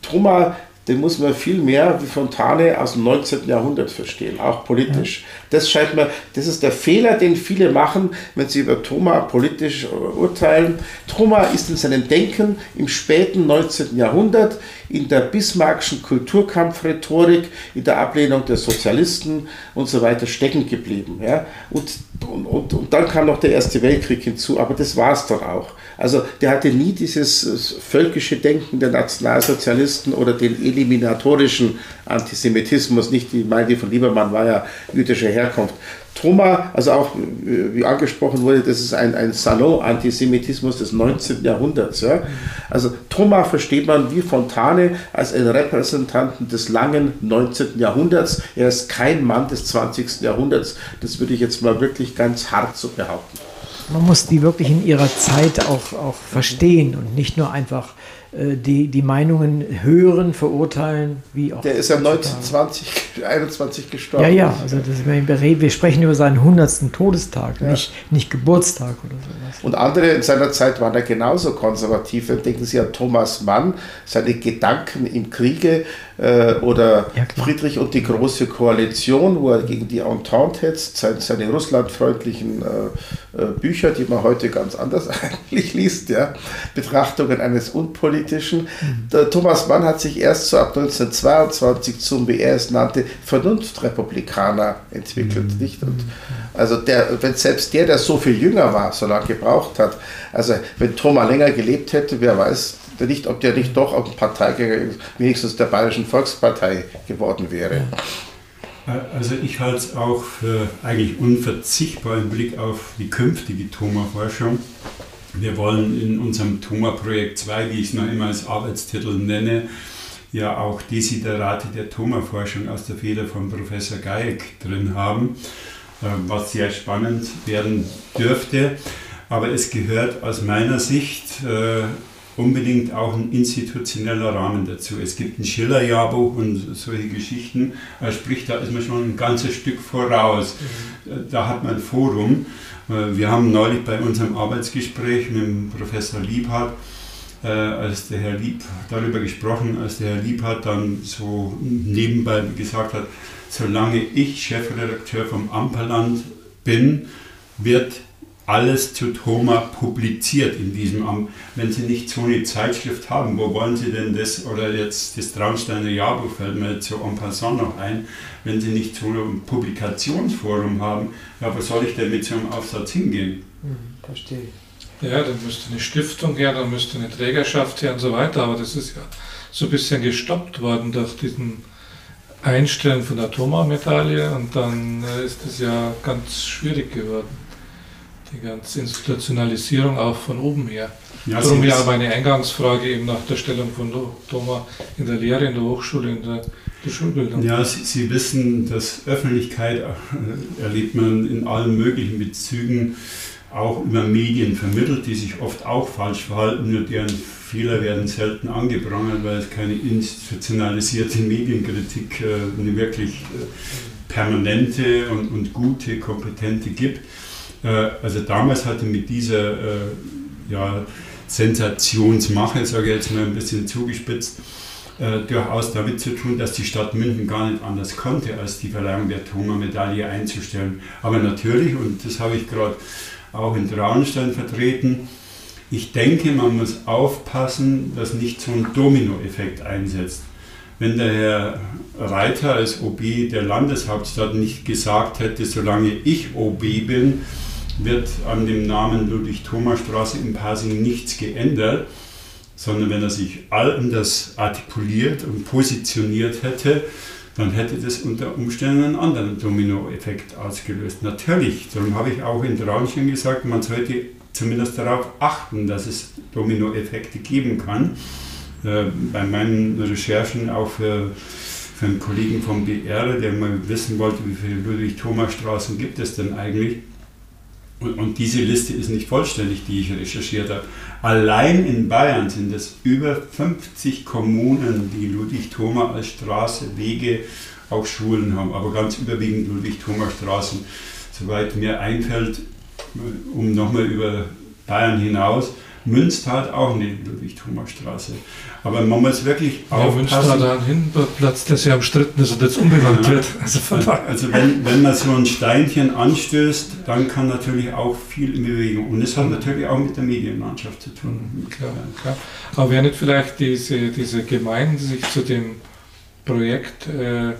Speaker 2: Thoma den muss man viel mehr wie Fontane aus dem 19. Jahrhundert verstehen, auch politisch. Das scheint mir, das ist der Fehler, den viele machen, wenn sie über Thoma politisch urteilen. Thoma ist in seinem Denken im späten 19. Jahrhundert, in der bismarckschen Kulturkampfrhetorik, in der Ablehnung der Sozialisten und so weiter stecken geblieben. Ja? Und, und, und, und dann kam noch der Erste Weltkrieg hinzu, aber das war es dann auch. Also der hatte nie dieses völkische Denken der Nationalsozialisten oder den eliminatorischen Antisemitismus, nicht die Meinte von Liebermann war ja jüdischer Herkunft. Thoma, also auch wie angesprochen wurde, das ist ein, ein Salon-Antisemitismus des 19. Jahrhunderts. Ja? Also Thoma versteht man wie Fontane als einen Repräsentanten des langen 19. Jahrhunderts. Er ist kein Mann des 20. Jahrhunderts. Das würde ich jetzt mal wirklich ganz hart so behaupten
Speaker 4: man muss die wirklich in ihrer Zeit auch, auch verstehen und nicht nur einfach äh, die, die Meinungen hören, verurteilen, wie auch.
Speaker 2: Der ist ja 1920, 21 <laughs> gestorben.
Speaker 4: Ja, ja, also das, wir sprechen über seinen 100. Todestag, ja. nicht, nicht Geburtstag oder sowas.
Speaker 2: Und andere in seiner Zeit waren da genauso konservativ. Denken Sie an Thomas Mann, seine Gedanken im Kriege äh, oder ja, Friedrich und die Große Koalition, wo er gegen die Entente hetzt, seine, seine russlandfreundlichen äh, äh, Bücher, die man heute ganz anders <laughs> eigentlich liest, ja, Betrachtungen eines Unpolitischen politischen. Mhm. Thomas Mann hat sich erst so ab 1922 zum, wie er es nannte, Vernunftrepublikaner entwickelt. Mhm. Nicht? Und also der, wenn selbst der, der so viel jünger war, so lange gebraucht hat, also wenn Thomas länger gelebt hätte, wer weiß, nicht, ob der nicht doch ein Parteigänger wenigstens der Bayerischen Volkspartei geworden wäre.
Speaker 3: Also ich halte es auch für eigentlich unverzichtbar im Blick auf die künftige Thoma-Forschung, wir wollen in unserem Thoma-Projekt 2, wie ich es noch immer als Arbeitstitel nenne, ja auch Desiderate der Thoma-Forschung aus der Feder von Professor Geiek drin haben, äh, was sehr spannend werden dürfte. Aber es gehört aus meiner Sicht äh, unbedingt auch ein institutioneller Rahmen dazu. Es gibt ein Schiller-Jahrbuch und solche Geschichten. Sprich, da ist man schon ein ganzes Stück voraus. Da hat man ein Forum. Äh, wir haben neulich bei unserem Arbeitsgespräch mit dem Professor Liebhardt, äh, als der Herr Lieb darüber gesprochen, als der Herr Liebhardt dann so nebenbei gesagt hat, solange ich Chefredakteur vom Amperland bin, wird alles zu Thoma publiziert in diesem Amt. Wenn Sie nicht so eine Zeitschrift haben, wo wollen Sie denn das, oder jetzt das Traunsteiner Jahrbuch fällt mir jetzt so en passant noch ein, wenn Sie nicht so ein Publikationsforum haben, ja, wo soll ich denn mit so einem Aufsatz hingehen?
Speaker 4: Hm, verstehe.
Speaker 5: Ja, dann müsste eine Stiftung her, dann müsste eine Trägerschaft her und so weiter, aber das ist ja so ein bisschen gestoppt worden durch diesen Einstellen von der Thoma-Medaille und dann äh, ist es ja ganz schwierig geworden die ganze Institutionalisierung auch von oben her. Ja, Darum ja meine Eingangsfrage eben nach der Stellung von Thomas in der Lehre, in der Hochschule, in der, der Schulbildung.
Speaker 3: Ja, Sie, Sie, wissen, dass Öffentlichkeit äh, erlebt man in allen möglichen Bezügen auch über Medien vermittelt, die sich oft auch falsch verhalten, nur deren Fehler werden selten angeprangert, weil es keine institutionalisierte Medienkritik, äh, eine wirklich äh, permanente und, und gute, kompetente gibt. Äh, also damals hatte mit dieser äh, ja, Sensationsmache, sage ich jetzt mal ein bisschen zugespitzt, äh, durchaus damit zu tun, dass die Stadt München gar nicht anders konnte, als die Verleihung der Thoma-Medaille einzustellen. Aber natürlich, und das habe ich gerade auch in Traunstein vertreten, ich denke, man muss aufpassen, dass nicht so ein Dominoeffekt einsetzt. Wenn der Herr Reiter als OB der Landeshauptstadt nicht gesagt hätte, solange ich OB bin, wird an dem Namen Ludwig-Thoma-Straße in Pasing nichts geändert, sondern wenn er sich anders artikuliert und positioniert hätte, dann hätte das unter Umständen einen anderen Dominoeffekt ausgelöst. Natürlich, darum habe ich auch in Traunchen gesagt, man sollte zumindest darauf achten, dass es Dominoeffekte geben kann. Äh, bei meinen Recherchen auch für, für einen Kollegen vom BR, der mal wissen wollte, wie viele Ludwig-Thomas-Straßen gibt es denn eigentlich, und, und, diese Liste ist nicht vollständig, die ich recherchiert habe. Allein in Bayern sind es über 50 Kommunen, die Ludwig-Thoma als Straße, Wege, auch Schulen haben, aber ganz überwiegend Ludwig-Thoma-Straßen. Soweit mir einfällt, um nochmal über Bayern hinaus, Münster hat auch eine Ludwig-Thoma-Straße. Aber man muss wirklich
Speaker 5: Ja,
Speaker 3: aufpassen.
Speaker 5: Münster hat einen Hinterplatz, der sehr umstritten ist und jetzt umbenannt
Speaker 3: Ja.
Speaker 5: wird. Also daher.
Speaker 3: Also wenn, wenn man so ein Steinchen anstößt, dann kann natürlich auch viel in Bewegung. Und es hat natürlich auch mit der Medienlandschaft zu tun.
Speaker 5: Klar, klar. Aber wäre nicht vielleicht diese, diese Gemeinden, die sich zu dem Projekt äh,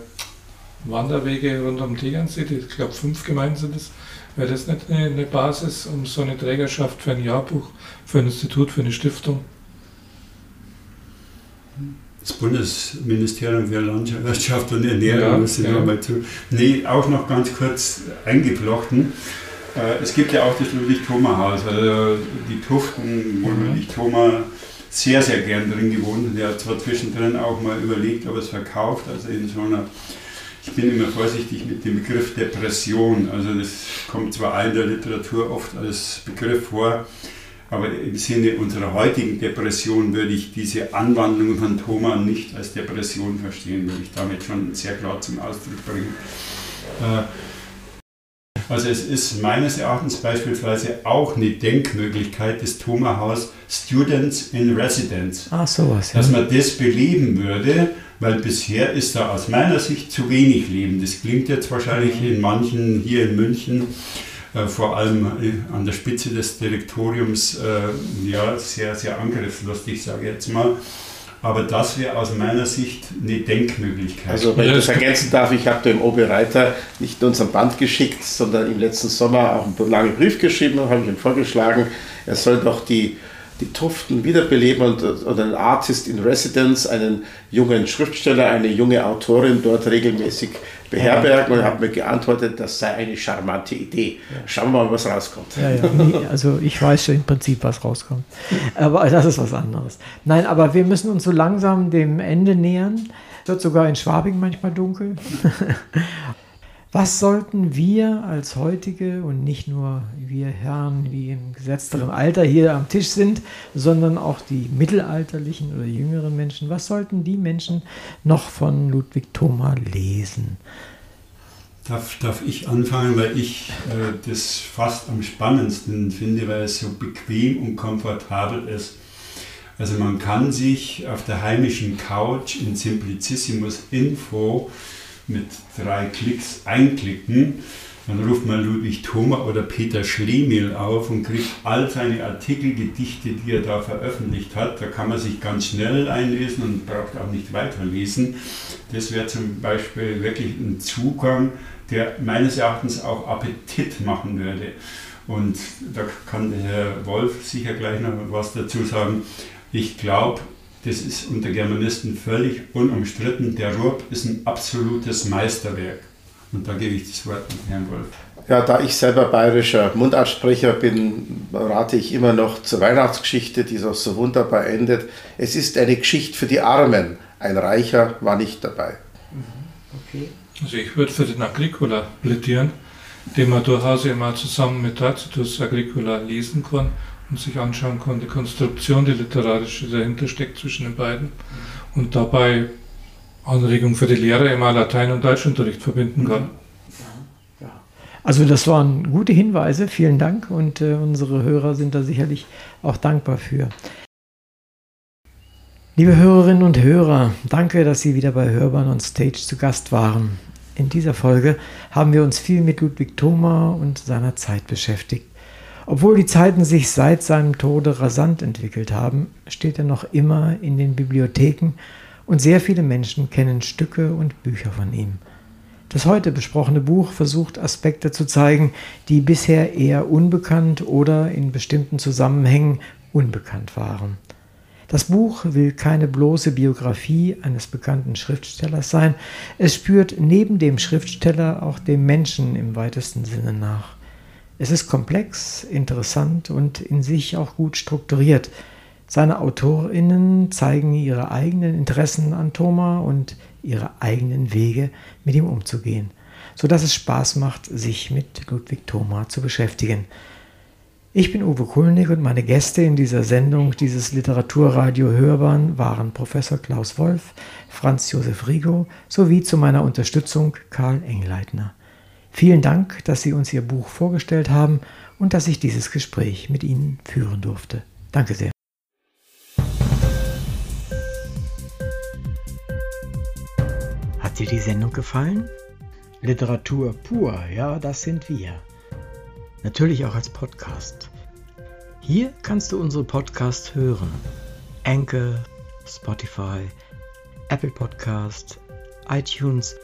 Speaker 5: Wanderwege rund um Tegernsee, ich glaube fünf Gemeinden sind es, wäre das nicht eine, eine Basis, um so eine Trägerschaft für ein Jahrbuch, für ein Institut, für eine Stiftung?
Speaker 3: Das Bundesministerium für Landwirtschaft und Ernährung
Speaker 5: Ja,
Speaker 3: muss ich
Speaker 5: ja.
Speaker 3: noch mal zu. Nee, auch noch ganz kurz eingeflochten. Äh, Es gibt ja auch das Ludwig-Thoma-Haus. Also die Tuften, wo
Speaker 5: Mhm.
Speaker 3: Ludwig Thoma sehr, sehr gern drin gewohnt hat. Der hat zwar zwischendrin auch mal überlegt, ob er es verkauft, also in so einer ich bin immer vorsichtig mit dem Begriff Depression. Also das kommt zwar in der Literatur oft als Begriff vor, aber im Sinne unserer heutigen Depression würde ich diese Anwandlung von Thoma nicht als Depression verstehen, würde ich damit schon sehr klar zum Ausdruck bringen. Äh, Also es ist meines Erachtens beispielsweise auch eine Denkmöglichkeit des Thoma-Haus Students in Residence
Speaker 4: Ah, sowas, ja.
Speaker 3: dass man das beleben würde, weil bisher ist da aus meiner Sicht zu wenig Leben. Das klingt jetzt wahrscheinlich in manchen hier in München, äh, vor allem äh, an der Spitze des Direktoriums, äh, ja, sehr, sehr angriffslustig, sage ich jetzt mal. Aber das wäre aus meiner Sicht eine Denkmöglichkeit.
Speaker 2: Also wenn ich das ergänzen darf, ich habe dem Obi Reiter nicht nur unseren Band geschickt, sondern im letzten Sommer auch einen langen Brief geschrieben und habe ihm vorgeschlagen, er soll doch die, die Tuften wiederbeleben und, und einen Artist in Residence, einen jungen Schriftsteller, eine junge Autorin dort regelmäßig beherbergen und er hat mir geantwortet, das sei eine charmante Idee. Schauen wir mal, was rauskommt.
Speaker 4: Ja, ja. Nee, also ich weiß schon im Prinzip, was rauskommt. Aber das ist was anderes. Nein, aber wir müssen uns so langsam dem Ende nähern. Es wird sogar in Schwabing manchmal dunkel. Was sollten wir als heutige und nicht nur wir Herren, die im gesetzteren Alter hier am Tisch sind, sondern auch die mittelalterlichen oder jüngeren Menschen, was sollten die Menschen noch von Ludwig Thoma lesen?
Speaker 3: Darf, darf ich anfangen, weil ich äh, das fast am spannendsten finde, weil es so bequem und komfortabel ist. Also man kann sich auf der heimischen Couch in Simplicissimus Info mit drei Klicks einklicken. Dann ruft man Ludwig Thoma oder Peter Schlemihl auf und kriegt all seine Artikel, Gedichte, die er da veröffentlicht hat. Da kann man sich ganz schnell einlesen und braucht auch nicht weiterlesen. Das wäre zum Beispiel wirklich ein Zugang, der meines Erachtens auch Appetit machen würde. Und da kann der Herr Wolf sicher gleich noch was dazu sagen. Ich glaube, das ist unter Germanisten völlig unumstritten. Der Rupp ist ein absolutes Meisterwerk. Und da gebe ich das Wort an Herrn Wolf.
Speaker 2: Ja, da ich selber bayerischer Mundartsprecher bin, rate ich immer noch zur Weihnachtsgeschichte, die so, so wunderbar endet. Es ist eine Geschichte für die Armen. Ein Reicher war nicht dabei.
Speaker 4: Okay.
Speaker 5: Also ich würde für den Agricola plädieren, den man durchaus immer zusammen mit Tacitus Agricola lesen kann und sich anschauen kann, die Konstruktion, die literarische dahinter steckt zwischen den beiden und dabei Anregung für die Lehrer immer Latein- und Deutschunterricht verbinden kann.
Speaker 4: Also das waren gute Hinweise, vielen Dank und äh, unsere Hörer sind da sicherlich auch dankbar für. Liebe Hörerinnen und Hörer, danke, dass Sie wieder bei Hörbahn on Stage zu Gast waren. In dieser Folge haben wir uns viel mit Ludwig Thoma und seiner Zeit beschäftigt. Obwohl die Zeiten sich seit seinem Tode rasant entwickelt haben, steht er noch immer in den Bibliotheken und sehr viele Menschen kennen Stücke und Bücher von ihm. Das heute besprochene Buch versucht Aspekte zu zeigen, die bisher eher unbekannt oder in bestimmten Zusammenhängen unbekannt waren. Das Buch will keine bloße Biografie eines bekannten Schriftstellers sein, es spürt neben dem Schriftsteller auch dem Menschen im weitesten Sinne nach. Es ist komplex, interessant und in sich auch gut strukturiert. Seine Autorinnen zeigen ihre eigenen Interessen an Thoma und ihre eigenen Wege, mit ihm umzugehen, sodass es Spaß macht, sich mit Ludwig Thoma zu beschäftigen. Ich bin Uwe Kulnig und meine Gäste in dieser Sendung dieses Literaturradio Hörbahn waren Professor Klaus Wolf, Franz Josef Rigo sowie zu meiner Unterstützung Karl Engleitner. Vielen Dank, dass Sie uns Ihr Buch vorgestellt haben und dass ich dieses Gespräch mit Ihnen führen durfte. Danke sehr. Hat dir die Sendung gefallen? Literatur pur, ja, das sind wir. Natürlich auch als Podcast. Hier kannst du unsere Podcasts hören. Anchor, Spotify, Apple Podcast, iTunes,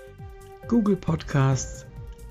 Speaker 4: Google Podcasts,